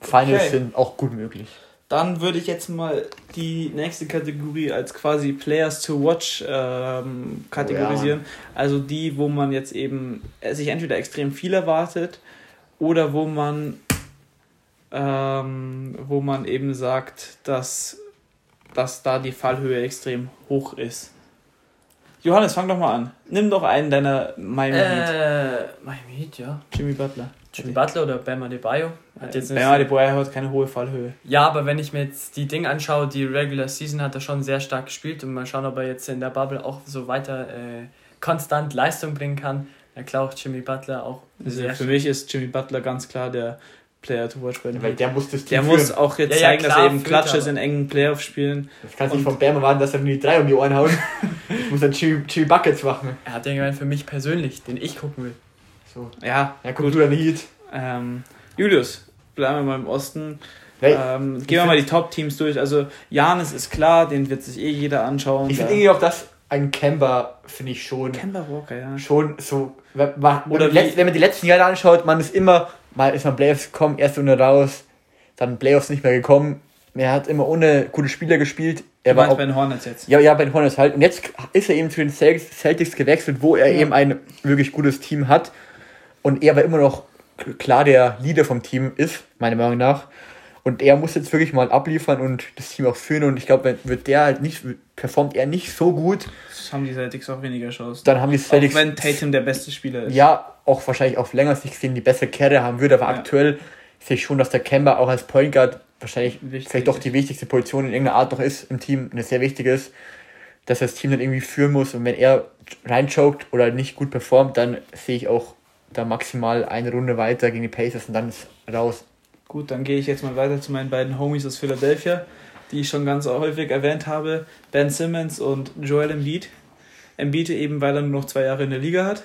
Finals Okay. sind auch gut möglich. Dann würde ich jetzt mal die nächste Kategorie als quasi Players to Watch ähm, kategorisieren. Also die, wo man jetzt eben äh, sich entweder extrem viel erwartet oder wo man ähm, wo man eben sagt, dass, dass da die Fallhöhe extrem hoch ist. Johannes, fang doch mal an. Nimm doch einen deiner Miami Heat. Äh, Miami Heat, ja. Jimmy Butler. Jimmy Butler oder Bam Adebayo. Hat jetzt nicht Bam Adebayo hat keine hohe Fallhöhe. Ja, aber wenn ich mir jetzt die Dinge anschaue, die Regular Season hat er schon sehr stark gespielt und mal schauen, ob er jetzt in der Bubble auch so weiter äh, konstant Leistung bringen kann. Na klar, auch Jimmy Butler auch Also für mich ist Jimmy Butler ganz klar der Player to watch bei den Weil Heat. der muss das Team Der führen. muss auch jetzt Ja, ja, zeigen, dass klar, er eben Klatsch ist in engen Playoff-Spielen. Das kannst du nicht vom Bam erwarten, dass er nur die drei um die Ohren haut. ich muss dann Chili, Chili Buckets machen. Er hat den gemeint für mich persönlich, den ich gucken will. So. Ja, Ja, guck du dann Heat. ähm, Julius, bleiben wir mal im Osten. Hey, Ähm, gehen wir mal die Top-Teams durch. Also, Janis ist klar, den wird sich eh jeder anschauen. ich finde irgendwie auch das, ein Kemba finde ich schon, Kemba Walker, ja. schon so, wenn man, Oder wenn, wie- die, wenn man die letzten Jahre anschaut, man ist immer, mal ist man Playoffs gekommen, erst und raus, dann Playoffs nicht mehr gekommen. Er hat immer ohne gute Spieler gespielt. Er Du war auch, bei den Hornets jetzt. ja, ja, bei den Hornets halt. Und jetzt ist er eben zu den Celtics gewechselt, wo er Ja. eben ein wirklich gutes Team hat. Und er aber immer noch klar der Leader vom Team ist, meiner Meinung nach. Und er muss jetzt wirklich mal abliefern und das Team auch führen. Und ich glaube, wenn- wird der halt nicht, performt er nicht so gut, Das haben die Celtics auch weniger Chancen. dann haben die Auch Celtics wenn Tatum der beste Spieler ist. ja auch wahrscheinlich auf länger Sicht gesehen die bessere Kerne haben würde. Aber Ja. aktuell sehe ich schon, dass der Kemba auch als Point Guard wahrscheinlich Wichtig vielleicht doch die wichtigste Position in irgendeiner Art noch ist im Team, eine sehr wichtige ist, dass das Team dann irgendwie führen muss. Und wenn er reinchoked oder nicht gut performt, dann sehe ich auch da maximal eine Runde weiter gegen die Pacers und dann ist raus. Gut, dann gehe ich jetzt mal weiter zu meinen beiden Homies aus Philadelphia, die ich schon ganz häufig erwähnt habe. Ben Simmons und Joel Embiid. Embiid eben, weil er nur noch zwei Jahre in der Liga hat.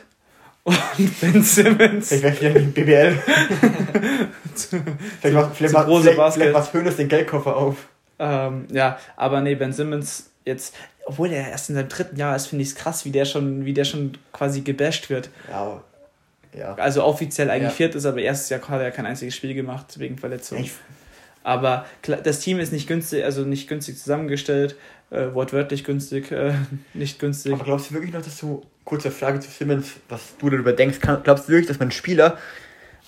Und Ben Simmons. Ich in die BBL. vielleicht macht, vielleicht zu macht, große vielleicht, vielleicht macht Hönes den Geldkoffer auf. Ähm, ja, aber nee, Ben Simmons jetzt, obwohl er erst in seinem dritten Jahr ist, finde ich es krass, wie der schon, wie der schon quasi gebasht wird. Ja, ja. Also offiziell eigentlich Ja. viert ist, aber erstes Jahr hat er kein einziges Spiel gemacht wegen Verletzung. Aber das Team ist nicht günstig, also nicht günstig zusammengestellt, äh, wortwörtlich günstig, äh, nicht günstig. Aber glaubst du wirklich noch, dass du, kurze Frage zu Simmons, was du darüber denkst, kann, glaubst du wirklich, dass man Spieler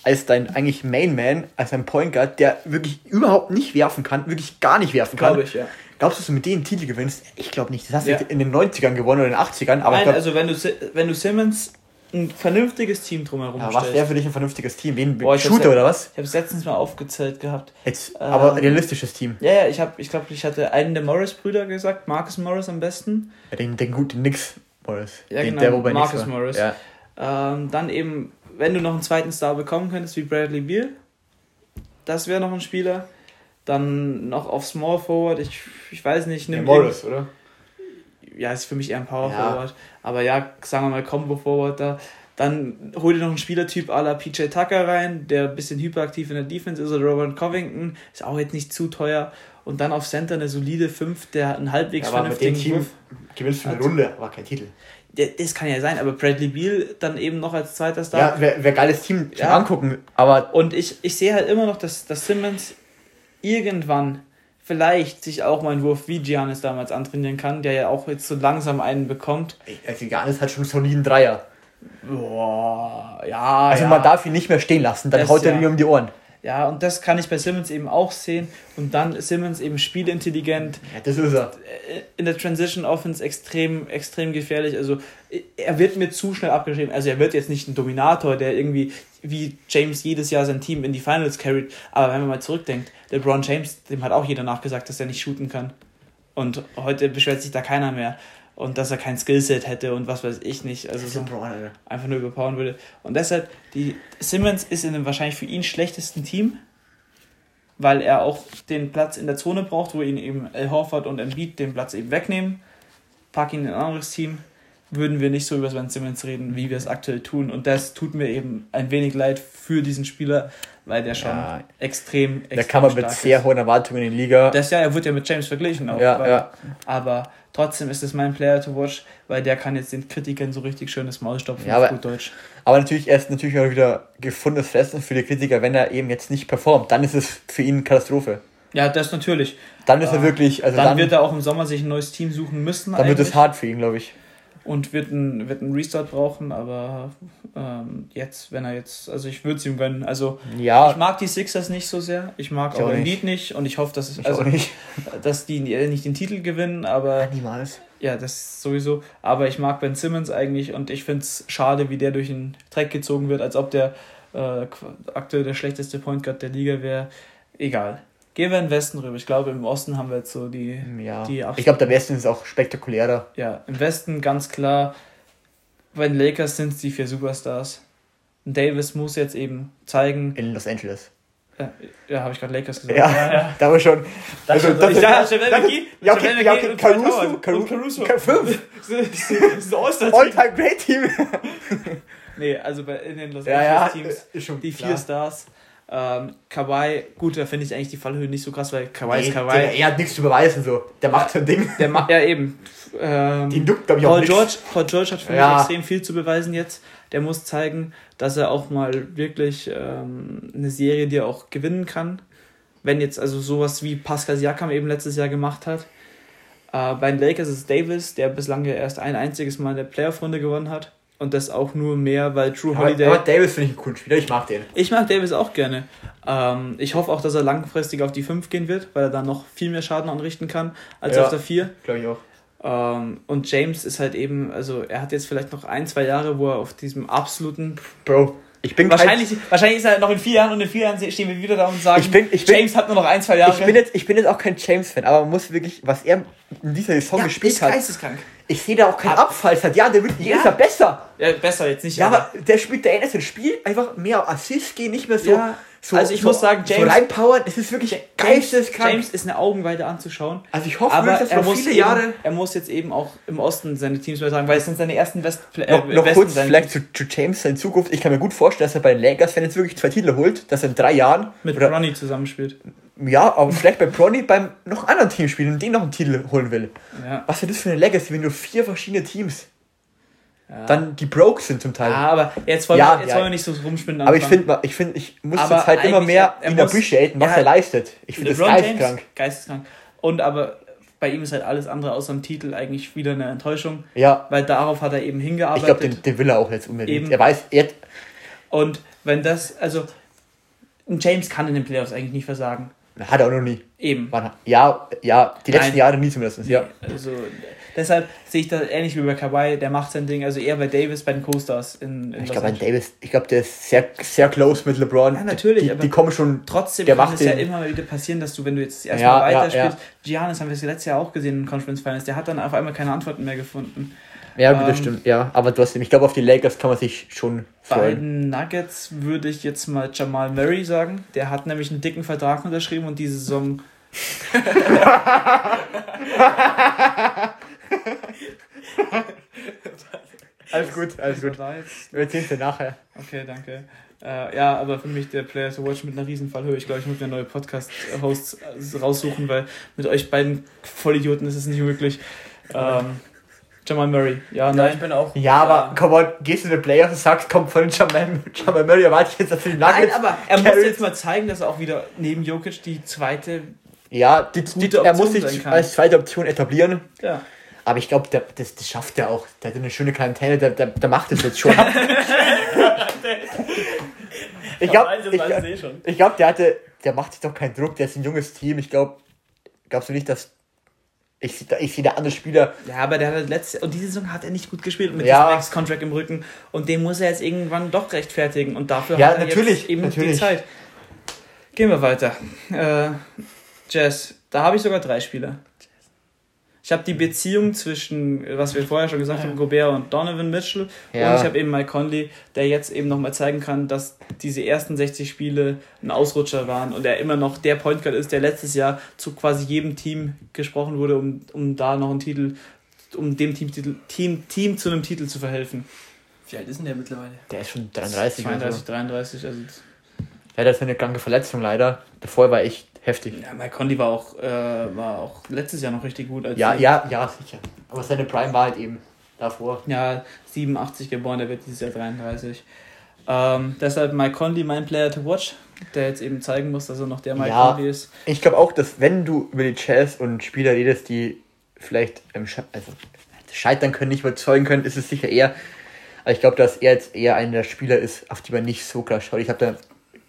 als dein eigentlich Mainman, als ein Point Guard, der wirklich überhaupt nicht werfen kann, wirklich gar nicht werfen kann, Glaube ich, ja. glaubst du, dass du mit denen Titel gewinnst? Ich glaube nicht. Das hast du Ja. in den 90ern gewonnen oder in den 80ern, aber Nein, glaub, also wenn du, wenn du Simmons ein vernünftiges Team drumherum ja, was wäre für dich ein vernünftiges Team? Wen, Boah, Shooter ja- oder was? Ich habe es letztens mal aufgezählt gehabt. Jetzt, Ähm, aber realistisches Team. Ja, ja, ich habe, ich glaube, ich hatte einen der Morris-Brüder gesagt, Marcus Morris am besten. Ja, den, den guten Nix Morris. Ja, den, genau, wo bei Knicks Marcus. Morris. Ja. Ähm, dann eben, wenn du noch einen zweiten Star bekommen könntest, wie Bradley Beal, das wäre noch ein Spieler. Dann noch auf Small Forward, ich, ich weiß nicht, Ja, nimm Morris, oder? Ja, ist für mich eher ein Power Ja. Forward. Aber ja, sagen wir mal Combo Forward da. Dann hol dir noch einen Spielertyp à la PJ Tucker rein, der ein bisschen hyperaktiv in der Defense ist, oder Robert Covington, ist auch jetzt nicht zu teuer. Und dann auf Center eine solide 5, der einen halbwegs Ja, aber mit dem vernünftigen Team gewinnst du eine Runde, aber kein Titel. das kann ja sein, aber Bradley Beal dann eben noch als zweiter Star. Ja, wäre wär geiles Team Ja. angucken. Aber Und ich, ich sehe halt immer noch, dass, dass Simmons irgendwann vielleicht sich auch mal einen Wurf wie Giannis damals antrainieren kann, der ja auch jetzt so langsam einen bekommt. also Janis hat schon einen soliden Dreier. Boah, ja. Also ja. man darf ihn nicht mehr stehen lassen, dann Das haut er ja. mir um die Ohren. Ja, und das kann ich bei Simmons eben auch sehen. Und dann ist Simmons eben spielintelligent, Ja, das ist er. äh, in der Transition Offense extrem, extrem gefährlich. Also äh, er wird mir zu schnell abgeschrieben. Also er wird jetzt nicht ein Dominator, der irgendwie wie James jedes Jahr sein Team in die Finals carried. Aber wenn man mal zurückdenkt, LeBron James, dem hat auch jeder nachgesagt, dass er nicht shooten kann. Und heute beschwert sich da keiner mehr. Und dass er kein Skillset hätte und was weiß ich nicht. Also so einfach nur überpowern würde. Und deshalb, die Simmons ist in dem wahrscheinlich für ihn schlechtesten Team, weil er auch den Platz in der Zone braucht, wo ihn eben Al Horford und Embiid den Platz eben wegnehmen. Pack ihn in ein anderes Team, würden wir nicht so über Sven Simmons reden, wie wir es aktuell tun. Und das tut mir eben ein wenig leid für diesen Spieler, weil der schon Ja. extrem, extrem Da kann man mit sehr ist. hohen Erwartungen in die Liga. Das ja, er wird ja mit James verglichen auch. Ja, weil, ja. Aber trotzdem ist es mein Player to watch, weil der kann jetzt den Kritikern so richtig schönes Maul stopfen, Ja, auf aber- gut Deutsch. Aber natürlich, er ist natürlich auch wieder gefundenes Fressen für die Kritiker, wenn er eben jetzt nicht performt. Dann ist es für ihn Katastrophe. Ja, das natürlich. Dann ist er wirklich, also dann, dann, wird er auch im Sommer sich ein neues Team suchen müssen. dann wird es eigentlich. hart für ihn, glaube ich. Und wird einen wird Restart brauchen, aber ähm, jetzt, wenn er jetzt, also ich würde es ihm gönnen. Also Ja, ich mag die Sixers nicht so sehr, ich mag Ich auch den nicht. Nicht und ich hoffe, dass es, ich also, nicht. dass die nicht den Titel gewinnen, aber Niemals. ja, das sowieso. Aber ich mag Ben Simmons eigentlich und ich finde es schade, wie der durch den Dreck gezogen wird, als ob der äh, aktuell der schlechteste Point Guard der Liga wäre. Egal. Gehen wir in den Westen rüber. Ich glaube, im Osten haben wir jetzt so die, Ja. die Ich glaube, der Westen ist auch spektakulärer. ja, im Westen ganz klar, bei den Lakers sind es die vier Superstars. Davis muss jetzt eben zeigen, In Los Angeles. äh, ja, habe ich gerade Lakers gesagt. Ja, da war schon. Das Also, schon, ich dachte, Javel McGee, Ja, okay, ja, okay. Caruso. Caruso, Caruso. Fünf. Das ist ein All-Star-Team. All-Time Great Team. Nee, also bei, in den Los Ja, ja, Angeles-Teams, ist schon die vier Stars. Ähm, Kawhi, gut, da finde ich eigentlich die Fallhöhe nicht so krass, weil Kawhi Nee, ist der, Kawhi. er hat nichts zu beweisen, so. Der macht sein Ding. Der macht ja eben. Ähm, Den juckt, glaube ich, auch Paul nichts. George, Paul George hat für Ja. mich extrem viel zu beweisen jetzt. Der muss zeigen, dass er auch mal wirklich ähm, eine Serie, die er auch gewinnen kann. Wenn jetzt also sowas wie Pascal Siakam eben letztes Jahr gemacht hat. Äh, bei den Lakers ist Davis, der bislang ja erst ein einziges Mal eine Playoff-Runde gewonnen hat. Und das auch nur mehr, weil Aber, Holiday. aber Davis finde ich einen coolen Spieler, ich mag den. Ich mag Davis auch gerne. Ähm, ich hoffe auch, dass er langfristig auf die 5 gehen wird, weil er dann noch viel mehr Schaden anrichten kann als Ja. auf der 4. Glaube ich auch. Ähm, und James ist halt eben, also er hat jetzt vielleicht noch ein, zwei Jahre, wo er auf diesem absoluten. Bro, ich bin Wahrscheinlich, wahrscheinlich ist er noch in vier Jahren und in vier Jahren stehen wir wieder da und sagen, Ich bin- ich bin- James hat nur noch ein, zwei kein, Jahre. ich, bin jetzt, ich bin jetzt auch kein James-Fan, aber man muss wirklich, was er in dieser Saison ja, gespielt ist hat, geisteskrank. Ich sehe da auch keinen Ab- Abfall. Seit Jahren, der wird jedes Ja. Jahr besser. Ja, besser jetzt nicht. Ja, aber der spielt, der ändert sein Spiel einfach mehr Assist gehen, nicht mehr so. Ja, so also ich so, muss sagen, so James- reinpowern, es ist wirklich geisteskrank. James ist eine Augenweide anzuschauen. also ich hoffe Aber dass er muss, viele eben, Jahre. er muss jetzt eben auch im Osten seine Teams übertragen, weil es sind seine ersten West äh, Noch, noch Westen kurz seine vielleicht zu, zu James in Zukunft. Ich kann mir gut vorstellen, dass er bei den Lakers, wenn er jetzt wirklich zwei Titel holt, dass er in drei Jahren mit Ronnie zusammenspielt. Ja, aber vielleicht bei Bronny beim noch anderen Team spielen und den noch einen Titel holen will. Ja. Was wäre das für eine Legacy, wenn du vier verschiedene Teams Ja. dann die broke sind zum Teil. Ja, aber jetzt wollen, Ja, wir, jetzt ja. wollen wir nicht so rumspinnen. aber ich finde, ich, find, ich muss Aber jetzt halt immer mehr ihn appreciaten, was er leistet. Ich finde das LeBron James, geisteskrank. Geisteskrank. Und aber bei ihm ist halt alles andere außer dem Titel eigentlich wieder eine Enttäuschung, Ja, weil darauf hat er eben ich hingearbeitet. glaube, den, den will er auch jetzt unbedingt. Eben. Er weiß, er, Und wenn das, also ein James kann in den Playoffs eigentlich nicht versagen. Hat er auch noch nie. Eben. Wann, ja, ja, die letzten Nein. Jahre nie zumindest. Ja. Also deshalb sehe ich das ähnlich wie bei Kawhi, der macht sein Ding, also eher bei Davis, bei den Co-Stars in, in Ich glaube, Angeles. Davis, ich glaube, der ist sehr, sehr close mit LeBron. Ja, natürlich, Die, aber die kommen schon. Trotzdem Der kann macht es ja immer wieder passieren, dass du, wenn du jetzt Ja, erstmal ja, weiterspielst, Giannis haben wir es letztes Jahr auch gesehen in Conference Finals, der hat dann auf einmal keine Antworten mehr gefunden. Ja, gut, das Ähm, stimmt. Ja, aber trotzdem, ich glaube, auf die Lakers kann man sich schon Bei freuen. den Nuggets würde ich jetzt mal Jamal Murray sagen. Der hat nämlich einen dicken Vertrag unterschrieben und diese Saison. Alles gut, alles gut. Wir erzählen dir nachher. Okay, danke. Äh, ja, aber für mich der Player to Watch mit einer riesen Fallhöhe. Ich glaube, ich muss mir neue Podcast-Hosts raussuchen, weil mit euch beiden Vollidioten ist es nicht möglich. Ähm, Jamal Murray. Ja, Ja, nein. ich bin auch. Ja, aber come on, gehst du in den Playoffs und sagst, komm von Jamal, Jamal Murray, erwarte ich jetzt, dass du die Nein, Nuggets aber er muss carried. jetzt mal zeigen, dass er auch wieder neben Jokic die zweite. Ja, die, die, gute er muss Option sich als zweite Option etablieren. Ja. Aber ich glaube, das, das schafft er auch. Der hat eine schöne Quarantäne, der, der, der macht es jetzt schon. ich glaube, ich, ich glaub, der hatte, der macht sich doch keinen Druck, der ist ein junges Team. Ich glaube, glaubst du nicht, dass ich, sehe da- ich sehe da andere Spieler. Ja, aber der hat letzte und diese Saison hat er nicht gut gespielt mit Ja. diesem Max-Contract im Rücken und den muss er jetzt irgendwann doch rechtfertigen und dafür Ja, hat er natürlich, jetzt eben die natürlich. Zeit. Gehen wir weiter. Äh, Jazz, da habe ich sogar drei Spieler. Ich habe die Beziehung zwischen, was wir vorher schon gesagt haben, Gobert und Donovan Mitchell. Ja. Und ich habe eben Mike Conley, der jetzt eben nochmal zeigen kann, dass diese ersten 60 Spiele ein Ausrutscher waren und er immer noch der Point Guard ist, der letztes Jahr zu quasi jedem Team gesprochen wurde, um, um da noch einen Titel, um dem Team, Team, Team zu einem Titel zu verhelfen. Wie alt ist denn der mittlerweile? Der ist schon 33 oder 32, so. 33, also Ja, das ist eine kranke Verletzung leider. Davor war echt heftig. ja, Mike Conley war auch, äh, war auch letztes Jahr noch richtig gut. Als Ja, ja, ja, sicher. Aber seine Prime war halt eben davor. Ja, 87 geboren, der wird dieses Jahr 33. Ähm, deshalb Mike Conley, mein Player to watch, der jetzt eben zeigen muss, dass er noch der Mike Ja. Conley ist. Ich glaube auch, dass wenn du über die Jazz und Spieler redest, die vielleicht sche- also, scheitern können, nicht überzeugen können, ist es sicher eher. Aber ich glaube, dass er jetzt eher einer der Spieler ist, auf die man nicht so klar schaut. Ich habe da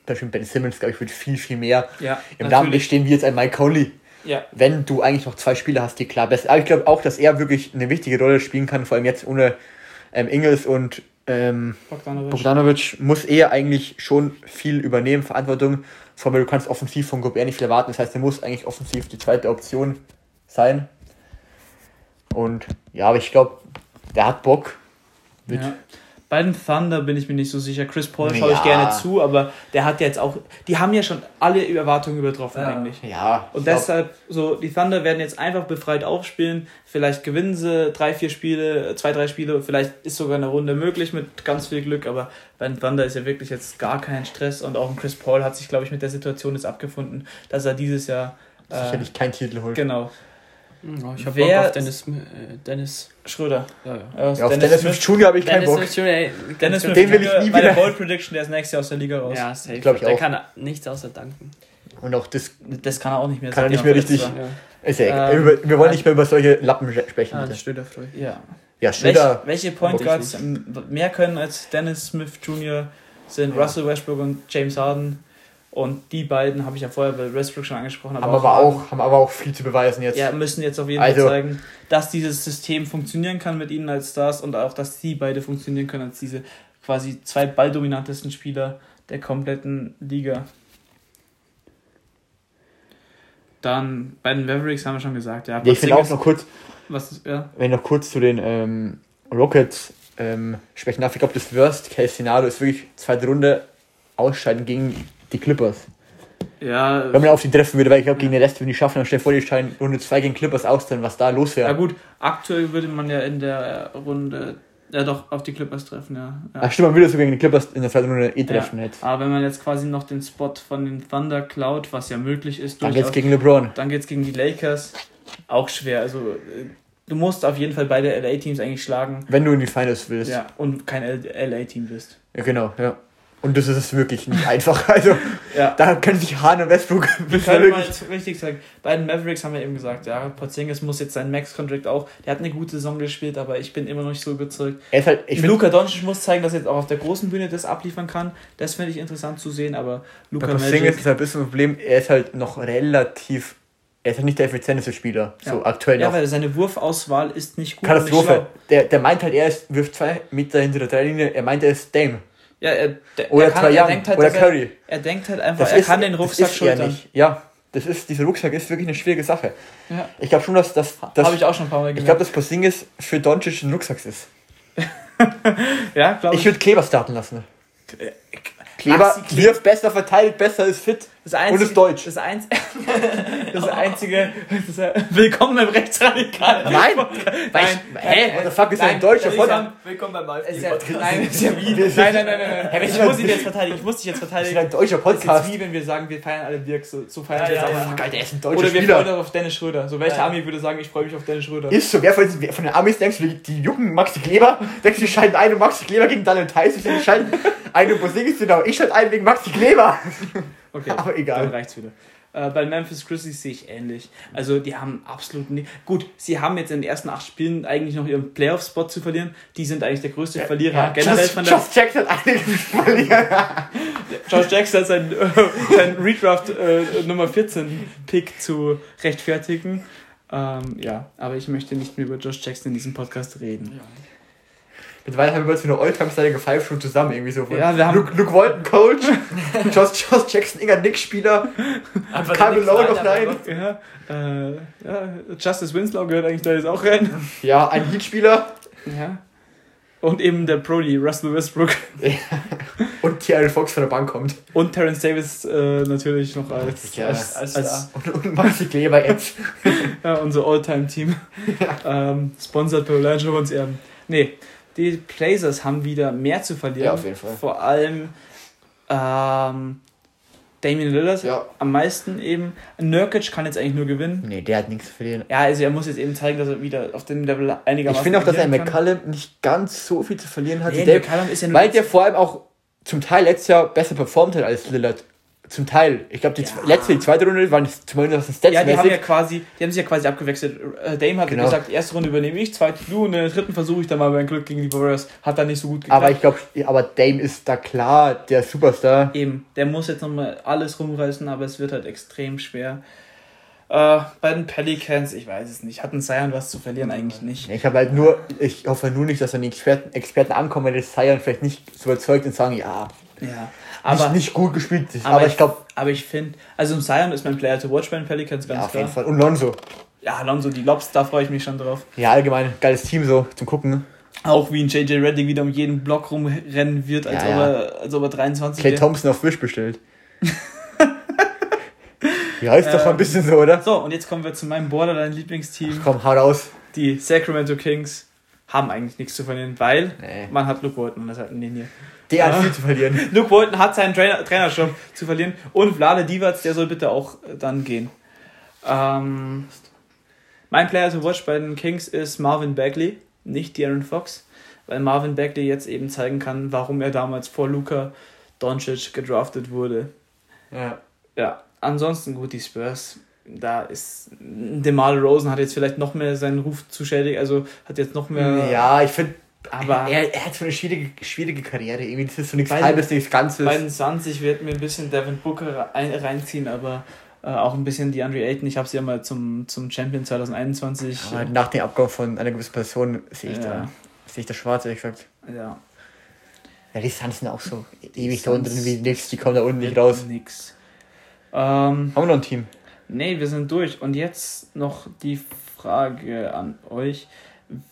Beispiel Ben Simmons, glaube ich, wird viel, viel mehr. Ja, Im Namen stehen wie jetzt ein Mike Conley. Ja, Wenn du eigentlich noch zwei Spieler hast, die klar besser. Aber ich glaube auch, dass er wirklich eine wichtige Rolle spielen kann, vor allem jetzt ohne ähm, Ingels und ähm, Bogdanovic. Bogdanovic muss er eigentlich schon viel übernehmen, Verantwortung. Vor allem, du kannst offensiv von Gobert nicht viel erwarten. Das heißt, er muss eigentlich offensiv die zweite Option sein. Und ja, aber ich glaube, der hat Bock. Mit, Ja. Bei den Thunder bin ich mir nicht so sicher. Chris Paul schaue Ja. ich gerne zu, aber der hat jetzt auch, die haben ja schon alle Erwartungen übertroffen Ja. eigentlich. ja Und deshalb, so, die Thunder werden jetzt einfach befreit aufspielen. Vielleicht gewinnen sie drei, vier Spiele, zwei, drei Spiele. Vielleicht ist sogar eine Runde möglich mit ganz viel Glück. Aber bei den Thunder ist ja wirklich jetzt gar kein Stress. Und auch ein Chris Paul hat sich, glaube ich, mit der Situation jetzt abgefunden, dass er dieses Jahr. Äh, sicherlich keinen Titel holt. genau. Ja, ich habe Wer- Bock auf Dennis. Äh, Dennis. Schröder. Ja, ja. Ja, auf Dennis, Smith Jr. habe ich keinen Bock. Smith ey, Dennis Smith Den will ich nie bei der wieder- Bold Prediction, der ist nächstes Jahr aus der Liga raus. Ja, safe. glaub ich der auch. kann nichts außer danken. Und auch das Das kann er auch nicht mehr. Kann er nicht mehr richtig- war. ist ja egal. Ähm, wir, wir wollen nicht mehr über solche Lappen sprechen. Ah, euch. Ja. ja, Welche, Schröder. welche Point Wirklich Guards mehr können als Dennis Smith Jr. sind Russell Westbrook und James Harden. Und die beiden habe ich ja vorher bei Westbrook schon angesprochen. Haben aber, auch, haben aber auch viel zu beweisen jetzt. ja, müssen jetzt auf jeden Also- Fall zeigen, dass dieses System funktionieren kann mit ihnen als Stars und auch, dass sie beide funktionieren können als diese quasi zwei balldominantesten Spieler der kompletten Liga. Dann bei den Mavericks haben wir schon gesagt, ja. Ja, ich finde auch noch kurz, was ist, ja. wenn ich noch kurz zu den ähm, Rockets ähm, sprechen darf, ich glaube, das Worst-Case-Szenario ist wirklich zweite Runde ausscheiden gegen die Clippers. Ja, Wenn man auf die treffen würde, weil ich glaube, gegen den Rest würden die schaffen, dann stell dir vor, die scheiden Runde 2 gegen Clippers aus, dann was da los Ja wäre. gut, aktuell würde man ja in der Runde ja doch auf die Clippers treffen, ja. ja. Ach stimmt, man würde sogar gegen die Clippers in der zweiten Runde eh treffen ja. jetzt. Aber wenn man jetzt quasi noch den Spot von den Thunder klaut, was ja möglich ist, Dann geht's durchaus, gegen LeBron. dann geht's gegen die Lakers. Auch schwer. Also äh, du musst auf jeden Fall beide LA-Teams eigentlich schlagen. Wenn du in die Finals willst. Ja, und kein LA-Team bist. Ja, genau, ja. Und das ist es wirklich nicht einfach. Also, Ja. da können sich Hahn und Westbrook war können mal richtig sagen, bei den Mavericks haben wir eben gesagt, ja, Porzingis muss jetzt seinen Max-Contract auch, der hat eine gute Saison gespielt, aber ich bin immer noch nicht so überzeugt. er halt, ich Luka Doncic muss zeigen, dass er jetzt auch auf der großen Bühne das abliefern kann. Das finde ich interessant zu sehen, aber bei Luka Porzingis ist halt ein bisschen ein Problem, er ist halt noch relativ, er ist halt nicht der effizienteste Spieler, so Ja. aktuell ja, noch. weil seine Wurfauswahl ist nicht gut. Katastrophe. Der, der meint halt, er ist, wirft zwei Meter hinter der Dreilinie, er meint, er ist Dame. Ja, er, der, Oder er, kann, er denkt halt, oder Curry. Er, er denkt halt einfach, Das er ist- kann den das Rucksack er schultern. nicht. Ja, das ist, dieser Rucksack ist wirklich eine schwierige Sache. Ja. Ich glaube schon, dass das, das Habe ich auch schon ein paar Mal ich gemerkt. glaube, dass Porzingis für Doncic ein Rucksack ist. ja, glaube Ich würde Kleber starten lassen. Kleber Maxi Kleber. wirft besser, verteilt besser, ist fit Das einzige, und ist deutsch. Das, einz das einzige. Das willkommen beim Rechtsradikal. Nein, nein, hä, what the fuck ist ein Vorteil? ja- Willkommen beim AfD-Podcast. nein, es ist ja wie. Nein, nein, nein, nein. Hä, Ich muss dich jetzt verteidigen. Ich muss dich jetzt Das ist verteidigen. ein deutscher Das ist Podcast. wie wenn wir sagen, wir feiern alle Dirk. So, so feiern wir jetzt auch. mal. Geil, der ist ein deutscher Oder wir freuen uns auf Dennis Schröder. So welcher Ja. Ami würde sagen, ich freue mich auf Dennis Schröder. Ist so, wer von, von den Amis denkst du, die, jucken Maxi Kleber? Denkst du, die schalten ein und Maxi Kleber gegen Daniel Theiss? Die schalten einen Bosingis genau. Ich schalte einen wegen Maxi Kleber. Okay, Aber egal. Dann reicht's wieder. Äh, bei Memphis Grizzlies sehe ich ähnlich. Also die haben absolut nicht. Gut, sie haben jetzt in den ersten acht Spielen eigentlich noch ihren Playoff-Spot zu verlieren. Die sind eigentlich der größte Verlierer generell Just, von der. Just Jackson hat einiges verlieren. Josh Jackson hat seinen, äh, seinen Redraft äh, Nummer 14 Pick zu rechtfertigen. Ähm, ja, aber ich möchte nicht mehr über Josh Jackson in diesem Podcast reden. Mittlerweile haben wir uns für eine All-Time-Stylige Five schon zusammen irgendwie so. Von Ja, wir haben- Luke, Luke Walton, Coach, Josh, Josh Jackson, Inga Nick Spieler, den Malone noch Line, rein. Ja, äh, ja, Justice Winslow gehört eigentlich da jetzt auch rein. Ja, ein Heat-Spieler Ja. Und eben der Brody, Russell Westbrook. und T.R. Fox von der Bank kommt. Und Terence Davis äh, natürlich noch als, Ja, als, als als, Und, und Maxi Kleber jetzt. ja, unser All-Time-Team. ähm, sponsored bei Orlando und Erben. Nee, die Blazers haben wieder mehr zu verlieren. Ja, auf jeden Fall. Vor allem ähm, Damian Lillard Ja. am meisten eben. Nurkic kann jetzt eigentlich nur gewinnen. Nee, der hat nichts zu verlieren. Ja, also er muss jetzt eben zeigen, dass er wieder auf dem Level einigermaßen Ich finde auch, dass er. McCallum nicht ganz so viel zu verlieren hat. Nee, Der- McCallum ist ja nur weil der vor allem auch zum Teil letztes Jahr besser performt hat als Lillard. Zum Teil. Ich glaube, die Ja. letzte, die zweite Runde waren zumindest Stats Ja, die haben ja quasi, die haben sich ja quasi abgewechselt. Äh, Dame hat Genau. gesagt, erste Runde übernehme ich, zweite du und in der dritten versuche ich dann mal mein Glück gegen die Warriors. Hat dann nicht so gut geklappt. Aber ich glaube, aber Dame ist da klar der Superstar. Eben, der muss jetzt nochmal alles rumreißen, aber es wird halt extrem schwer. Äh, bei den Pelicans, ich weiß es nicht. Hatten Zion was zu verlieren? Eigentlich nicht. Ich habe halt nur, ich hoffe nur nicht, dass dann die Experten, Experten ankommen, wenn das Zion vielleicht nicht so überzeugt und sagen, ja, Ja. Aber nicht, nicht gut gespielt. Aber, aber ich glaube, aber ich finde, also Zion ist mein Player to watch bei den Pelicans, ganz ja, auf klar. jeden Fall. Und Lonzo. Ja, Alonso, die Lobs, da freue ich mich schon drauf. Ja, allgemein, geiles Team so zum Gucken. Auch wie ein JJ Reddick wieder um jeden Block rumrennen wird, als, Ja, ob, er, als ob er 23 Clay. Thompson auf Wish bestellt. ja, ist doch Ähm, mal ein bisschen so, oder? So, und jetzt kommen wir zu meinem Borderline-Lieblingsteam. Komm, hau raus. Die Sacramento Kings haben eigentlich nichts zu verlieren, weil Nee. man hat Luke Walton und das hat den hier. Der Ja. hat viel zu verlieren. Luke Walton hat seinen Trainer, Trainerjob zu verlieren und Vlade Divac, der soll bitte auch äh, dann gehen. Ähm, mein Player to watch bei den Kings ist Marvin Bagley, nicht De'Aaron Fox, weil Marvin Bagley jetzt eben zeigen kann, warum er damals vor Luka Doncic gedraftet wurde. Ja. Ja, ansonsten gut, die Spurs. Da ist DeMar Rosen hat jetzt vielleicht noch mehr seinen Ruf zu schädigen, also hat jetzt noch mehr. Ja, ich finde, aber er, er hat so eine schwierige, schwierige Karriere. Irgendwie, das ist so nichts Bei- halbes, nichts Ganzes. bei den Suns, ich werde mir ein bisschen Devin Booker rein, reinziehen, aber äh, auch ein bisschen DeAndre Ayton. Ich habe sie ja mal zum, zum Champion 2021. Aber nach dem Abgang von einer gewissen Person sehe ich, Ja. da, sehe ich da schwarz, ehrlich gesagt. ja, Ja, die Suns sind auch so ewig Suns- da unten wie nix, die kommen da unten nicht raus. Nix. Ähm, Haben wir noch ein Team? nee, wir sind durch. Und jetzt noch die Frage an euch.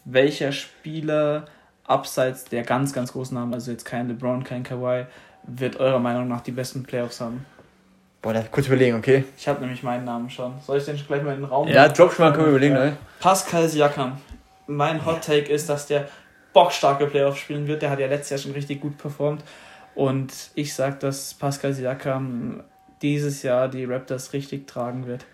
Welcher Spieler abseits der ganz, ganz großen Namen, also jetzt kein LeBron, kein Kawhi, wird eurer Meinung nach die besten Playoffs haben? Boah, da kurz überlegen, okay? Ich habe nämlich meinen Namen schon. Soll ich den schon gleich mal in den Raum Ja, drop schon mal, können wir überlegen, ne? Pascal Siakam. Mein Hot Take ist, dass der bockstarke Playoffs spielen wird. Der hat ja letztes Jahr schon richtig gut performt. Und ich sag, dass Pascal Siakam dieses Jahr die Raptors richtig tragen wird.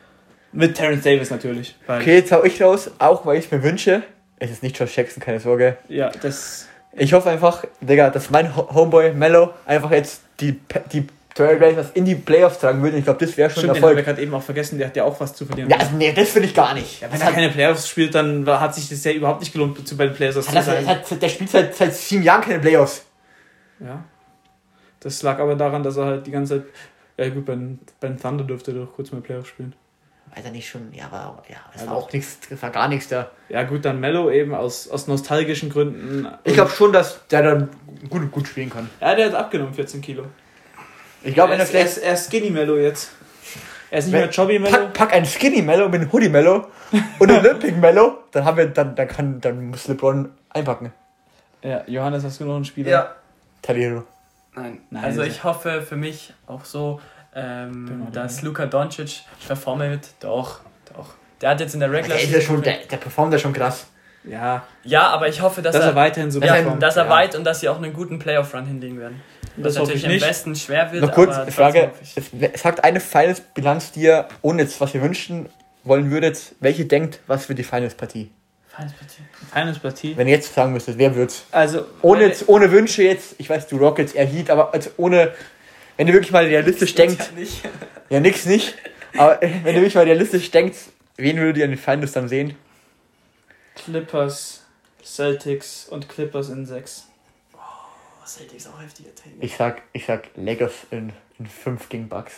Mit Terence Davis natürlich. Okay, jetzt hau ich raus, auch weil ich mir wünsche. Es ist nicht Josh Jackson, keine Sorge. Ja, das. Ich hoffe einfach, Digga, dass mein Ho- Homeboy Mello einfach jetzt die, die Trailblazers in die Playoffs tragen würde. Ich glaube, das wäre schon Stimmt, ein den haben wir Erfolg. gerade eben auch vergessen. Der hat ja auch was zu verlieren. Ja, also, nee, das finde ich gar nicht. Wenn Das er keine Playoffs spielt, dann hat sich das ja überhaupt nicht gelohnt, zu bei den Playoffs zu sein. hat, der spielt seit, seit sieben Jahren keine Playoffs. Ja. Das lag aber daran, dass er halt die ganze Zeit. Ja, gut, beim, beim Thunder dürfte er doch kurz mal Playoffs spielen. Weiß er nicht schon, ja, aber ja, das Ja, war auch nichts, das war gar nichts da. Ja, gut, dann Mello eben aus, aus nostalgischen Gründen. Ich glaube schon, dass der dann gut, gut spielen kann. Ja, der hat abgenommen, 14 Kilo. Ich glaube, wenn er, er ist, er, ist, Skinny Mello jetzt. Er ist nicht Wenn- mehr Chubby Mello. Pack, pack einen Skinny Mellow mit einem Hoodie Mellow und einen Olympic Mellow, dann haben wir, dann, dann kann, dann muss LeBron einpacken. Ja, Johannes, hast du noch einen Spieler? Taliro. Nein. Nein, also also- ich hoffe für mich auch so, ähm, dass Luka Doncic performen wird. Doch, doch. Der hat jetzt in der Regular Der, ist ja schon, der, der performt ja schon krass. Ja, Ja, aber ich hoffe, dass, dass er er, weiterhin so ja, performt. dass er Ja. weit und dass sie auch einen guten Playoff-Run hinlegen werden. Das Was hoffe natürlich ich am besten schwer wird. Noch kurz, aber Frage, es- sagt eine Finals-Bilanz, die ihr, ohne jetzt was ihr wünschen wollen würdet, welche denkt, was für die Finals-Partie? Finals-Partie. Finals-Partie. Wenn ihr jetzt sagen müsstet, wer wird's? Also, Ohne, jetzt, ohne Wünsche jetzt, ich weiß, du Rockets, er Heat, aber also ohne, wenn ihr wirklich mal realistisch denkt, Ja, nicht. ja nix nicht, aber wenn ihr wirklich mal realistisch denkt, wen würdet ihr in den Finals dann sehen? Clippers, Celtics und Clippers in 6. Oh, Celtics auch heftiger Take. Ich sag, ich sag Lakers in, in 5 gegen Bucks.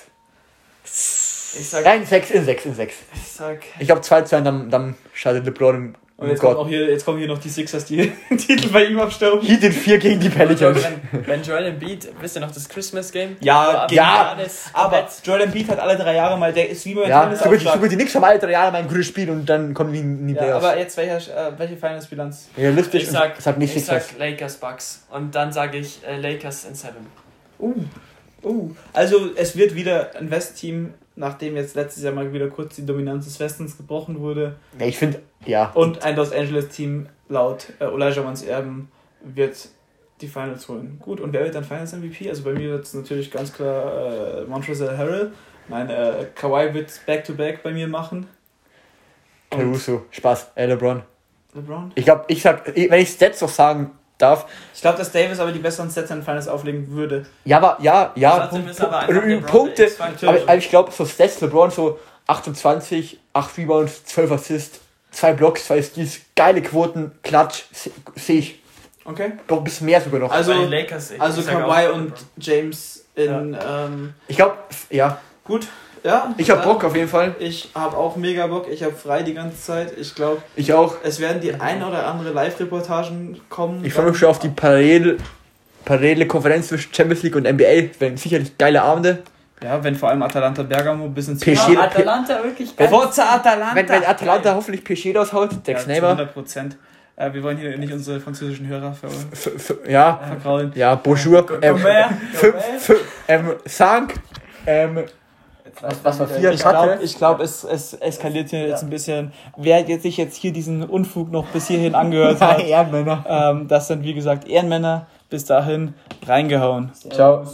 Ich sag, Nein, 6 in 6 in 6. ich sag, Ich glaube 2 2 dann, dann schaltet LeBron im, Und im jetzt, kommt Gott. auch hier, jetzt kommen hier noch die Sixers, die den Titel bei ihm abstauben. Heat in 4 gegen die Pelicans. wenn, wenn Joel Embiid, wisst ihr noch das Christmas Game? Ja, ja, Aber Joel Embiid hat alle drei Jahre mal, der ist wie beim Ja, Tennis so wird, so wird die Knicks haben alle drei Jahre mal ein gutes Spiel und dann kommen die in die Ja, Playoffs. aber jetzt welcher, äh, welche Finals-Bilanz? Realistisch ich sag, sag nicht ich Sixers. sag Lakers Bucks. Und dann sage ich äh, Lakers in 7. Uh, uh. Also es wird wieder ein West-Team, nachdem jetzt letztes Jahr mal wieder kurz die Dominanz des Westens gebrochen wurde. Ich finde, ja. Und ein Los Angeles-Team laut äh, Olajuwons Erben wird die Finals holen. Gut, und wer wird dann Finals MVP? Also bei mir wird es natürlich ganz klar äh, Montrezl Harrell. Mein äh, Kawhi wird Back-to-Back bei mir machen. Und Caruso, Spaß, äh, LeBron. LeBron? Ich glaube, ich sag, wenn ich Stats noch sagen darf, Ich glaube, dass Davis aber die besseren Sets in den Finals auflegen würde. ja, aber, ja, ja, Punkt, ist aber Punkte, X-Faktor. aber, aber ich glaube, so Stats, LeBron so 28, 8 Rebounds, 12 Assists, 2 Blocks, 2 Steals, geile Quoten, Klatsch, sehe ich. Okay. Doch ein bisschen mehr sogar noch. Also- den Lakers, ich- Also Kawhi und LeBron. James in. Ähm, Ich glaube, ja, gut, ja. ich habe Bock auf jeden Fall. Ich habe auch mega Bock. Ich habe frei die ganze Zeit. Ich glaube, Ich auch. es werden die ein oder andere Live-Reportagen kommen. Ich freue mich schon auf die parallele, parallele Konferenz zwischen Champions League und NBA. Das werden sicherlich geile Abende. Ja, wenn vor allem Atalanta Bergamo bis ins PSG Ja, Atalanta wirklich geil. Forza Atalanta! Wenn, wenn Atalanta hoffentlich PSG raushaut, ja, Dex zu Neighbor. 100 Prozent. Äh, wir wollen hier nicht unsere französischen Hörer ver F- f- Ja, vergraulen. ja, Bonjour. Ähm, ähm, Sank. Ähm, was, was war vier? Ich glaube, glaub, es, es eskaliert hier jetzt ein bisschen. Wer jetzt sich jetzt hier diesen Unfug noch bis hierhin angehört hat, Ehrenmänner. ähm, das sind wie gesagt Ehrenmänner. Bis dahin reingehauen. Ciao.